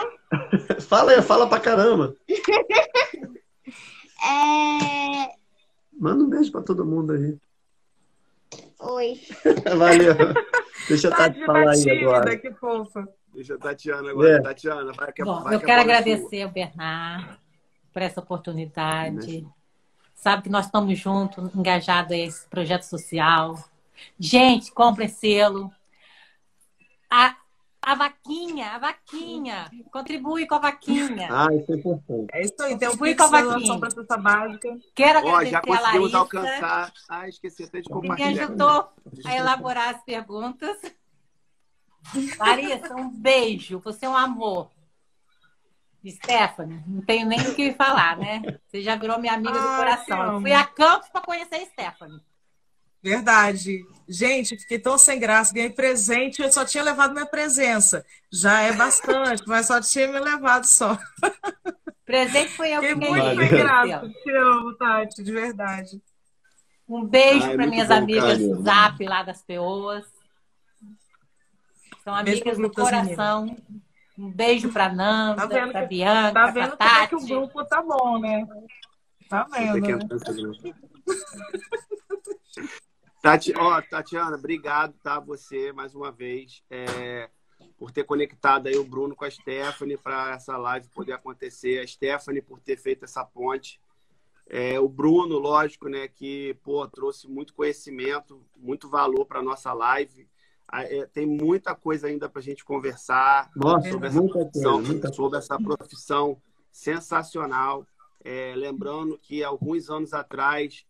fala aí, fala pra caramba. É... Manda um beijo pra todo mundo aí. Oi. Valeu. Deixa a Tati falar aí agora. que fofa. Deixa a Tatiana agora. É. Tatiana, vai que, Bom, vai eu que quero é sua. agradecer ao Bernard por essa oportunidade. Sabe que nós estamos juntos, engajados a esse projeto social. Gente, comprem selo. A, a vaquinha, a vaquinha. Contribui com a vaquinha. Ah, isso é importante. É isso aí, tem um Fui Pix com a vaquinha. cesta básica. Quero Ó, agradecer já a conseguimos Larissa, alcançar. Ah, esqueci até de que me compartilhar. ajudou a elaborar as perguntas. Larissa, um beijo. Você é um amor. Stephanie, não tenho nem o que falar, né? Você já virou minha amiga do Ai, te coração. Eu fui a Campos para conhecer a Stephanie. Verdade. Gente, fiquei tão sem graça, ganhei presente, eu só tinha levado minha presença. Já é bastante, mas só tinha me levado só. Presente foi eu que muito ganhei. sem Valeu. graça. Te amo, Tati, de verdade. Um beijo para minhas bom, amigas do Zap lá das POs. São Beijo amigas do coração. Um beijo para Nanda, Tá para Bianca, Tá para vendo como é que o Tati. grupo tá bom, né? Tá vendo, né? Tati, ó, Tatiana, obrigado, tá? Você, mais uma vez, é, por ter conectado aí o Bruno com a Stephanie para essa live poder acontecer. A Stephanie por ter feito essa ponte. É, o Bruno, lógico, né, que pô, trouxe muito conhecimento, muito valor para nossa live. É, tem muita coisa ainda para a gente conversar Nossa, sobre essa muita coisa, profissão, muita sobre essa profissão sensacional. É, lembrando que alguns anos atrás,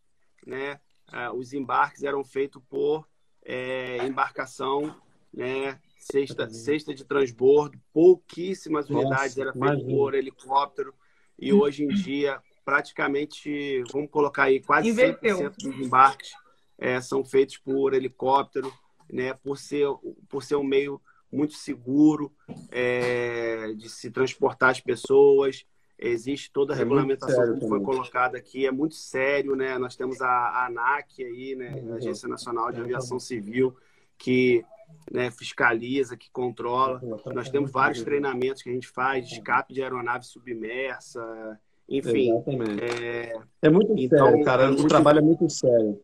né, ah, os embarques eram feitos por é, embarcação, né, cesta, cesta de transbordo, pouquíssimas Nossa, unidades eram feitas imagina. por helicóptero e hoje em dia praticamente, vamos colocar aí, quase Inverteu. 100% dos embarques é, são feitos por helicóptero, né, por ser, por ser um meio muito seguro é, de se transportar as pessoas. Existe toda a É regulamentação sério que foi também. colocada aqui, é muito sério, né? Nós temos a, a ANAC aí, né? Uhum. A Agência Nacional de É, Aviação Civil, que né, fiscaliza, que controla. Nós temos vários treinamentos que a gente faz, de escape de aeronave submersa, enfim. É, É muito Então, sério, cara. é O trabalho é muito sério.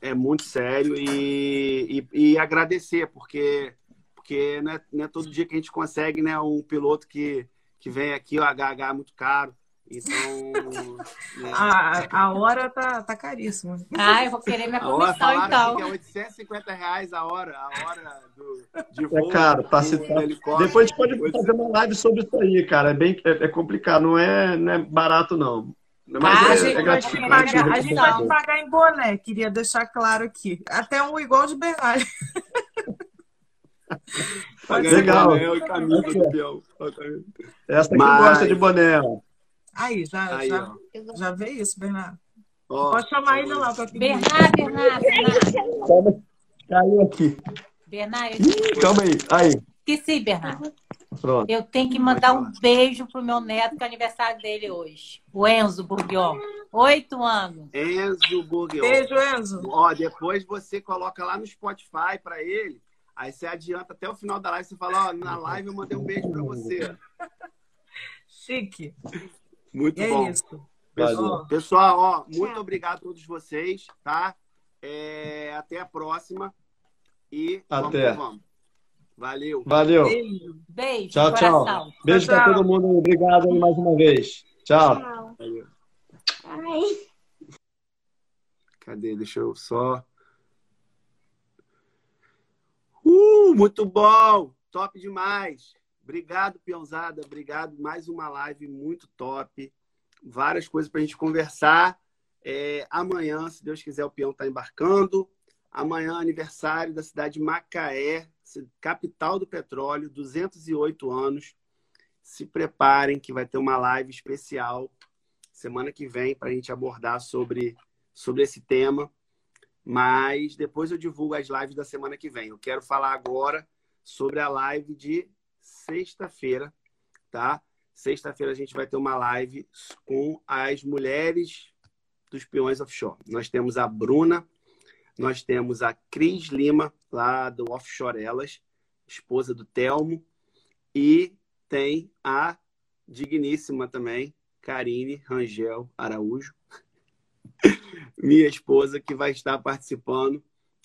é muito sério e, e, e agradecer, porque, porque não, é, não é todo dia que a gente consegue né, um piloto que, que vem aqui, o HH é muito caro. Então, né, A, a hora tá, tá caríssima. Ah, eu vou querer minha a hora comissão, então. que é 850 reais a hora, a hora do, de É voo. caro, tá do. Depois a gente pode fazer uma live sobre isso aí, cara. É bem é, é complicado, não é, não é barato, não. Mas Ah, a é, gente é vai gratificante. te pagar, a gente vai pagar em boné, queria deixar claro aqui. Até um igual de Bernardo. Pagar Legal. e camisa do peão. Essa que Mas- gosta de boné. Aí, já, Aí, já, ó. já vê isso, Bernardo. Ó, Pode chamar ele lá para pedir. Bernardo, Bernardo, Bernardo. Calma, Caiu aqui. Bernardo, eu Calma aí. Aí, esqueci, Bernardo. pronto. Eu tenho que mandar um beijo pro meu neto, que é aniversário dele hoje. O Enzo Burguion. Oito anos. Enzo Burguion. Beijo, Enzo. Ó, depois você coloca lá no Spotify pra ele. Aí você adianta até o final da live. Você fala, ó, na live eu mandei um beijo pra você. Chique. Muito E é bom. isso. Pessoal, Ó, pessoal, ó, muito obrigado a todos vocês, tá? É, até a próxima. E vamos Até. que vamos. Valeu. Valeu. beijo. Beijo, Tchau, tchau. coração. Beijo pra Tchau. todo mundo. Obrigado mais uma vez. Tchau. Tchau. Valeu. Ai. Cadê? Deixa eu só. Uh, muito bom! Top demais! Obrigado, Peãozada. Obrigado. Mais uma live muito top. Várias coisas para a gente conversar. É, amanhã, se Deus quiser, o peão está embarcando. Amanhã, aniversário da cidade de Macaé, capital do petróleo, 208 anos. Se preparem que vai ter uma live especial semana que vem para a gente abordar sobre, sobre esse tema. Mas depois eu divulgo as lives da semana que vem. Eu quero falar agora sobre a live de sexta-feira, tá? Sexta-feira a gente vai ter uma live com as mulheres dos peões offshore. Nós temos a Bruna, nós temos a Cris Lima, lá do Offshore Elas, esposa do Telmo, e tem a digníssima também, Karine Rangel Araújo, minha esposa, que vai estar participando,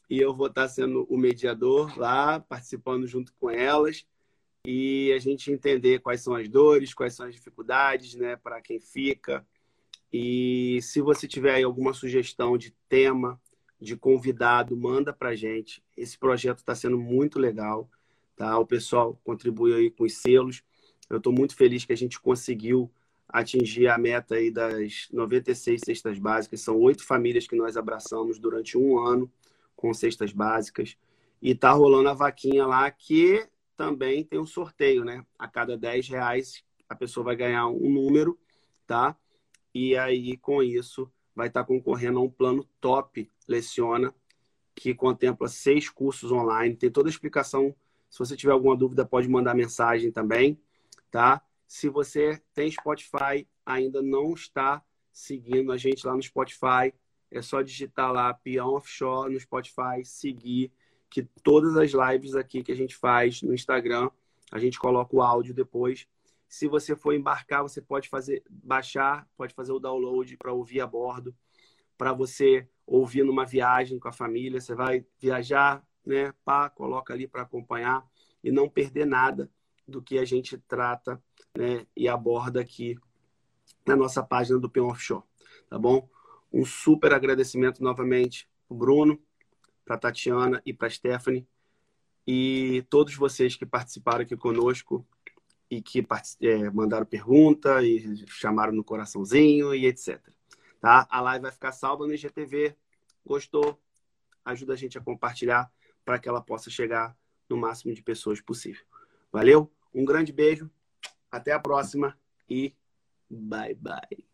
e eu vou estar sendo o mediador lá, participando junto com elas, e a gente entender quais são as dores, quais são as dificuldades, né, para quem fica. E se você tiver aí alguma sugestão de tema, de convidado, manda para gente. Esse projeto está sendo muito legal, tá? O pessoal contribui aí com os selos. Eu estou muito feliz que a gente conseguiu atingir a meta aí das 96 cestas básicas. São oito famílias que nós abraçamos durante um ano com cestas básicas. E tá rolando a vaquinha lá que também tem um sorteio, né? A cada 10 reais a pessoa vai ganhar um número, tá? E aí, com isso, vai estar concorrendo a um plano top Leciona, que contempla seis cursos online. Tem toda a explicação. Se você tiver alguma dúvida, pode mandar mensagem também, tá? Se você tem Spotify, ainda não está seguindo a gente lá no Spotify, é só digitar lá Peão Offshore no Spotify, seguir, que todas as lives aqui que a gente faz no Instagram, a gente coloca o áudio depois. Se você for embarcar, você pode fazer baixar, pode fazer o download para ouvir a bordo, para você ouvir numa viagem com a família. Você vai viajar, né? Pá, coloca ali para acompanhar e não perder nada do que a gente trata né, e aborda aqui na nossa página do Peão Offshore, tá bom? Um super agradecimento novamente para Bruno, para Tatiana e para Stephanie e todos vocês que participaram aqui conosco e que é, mandaram pergunta e chamaram no coraçãozinho e etc. Tá? A live vai ficar salva no IGTV. Gostou? Ajuda a gente a compartilhar para que ela possa chegar no máximo de pessoas possível. Valeu? Um grande beijo. Até a próxima e bye bye.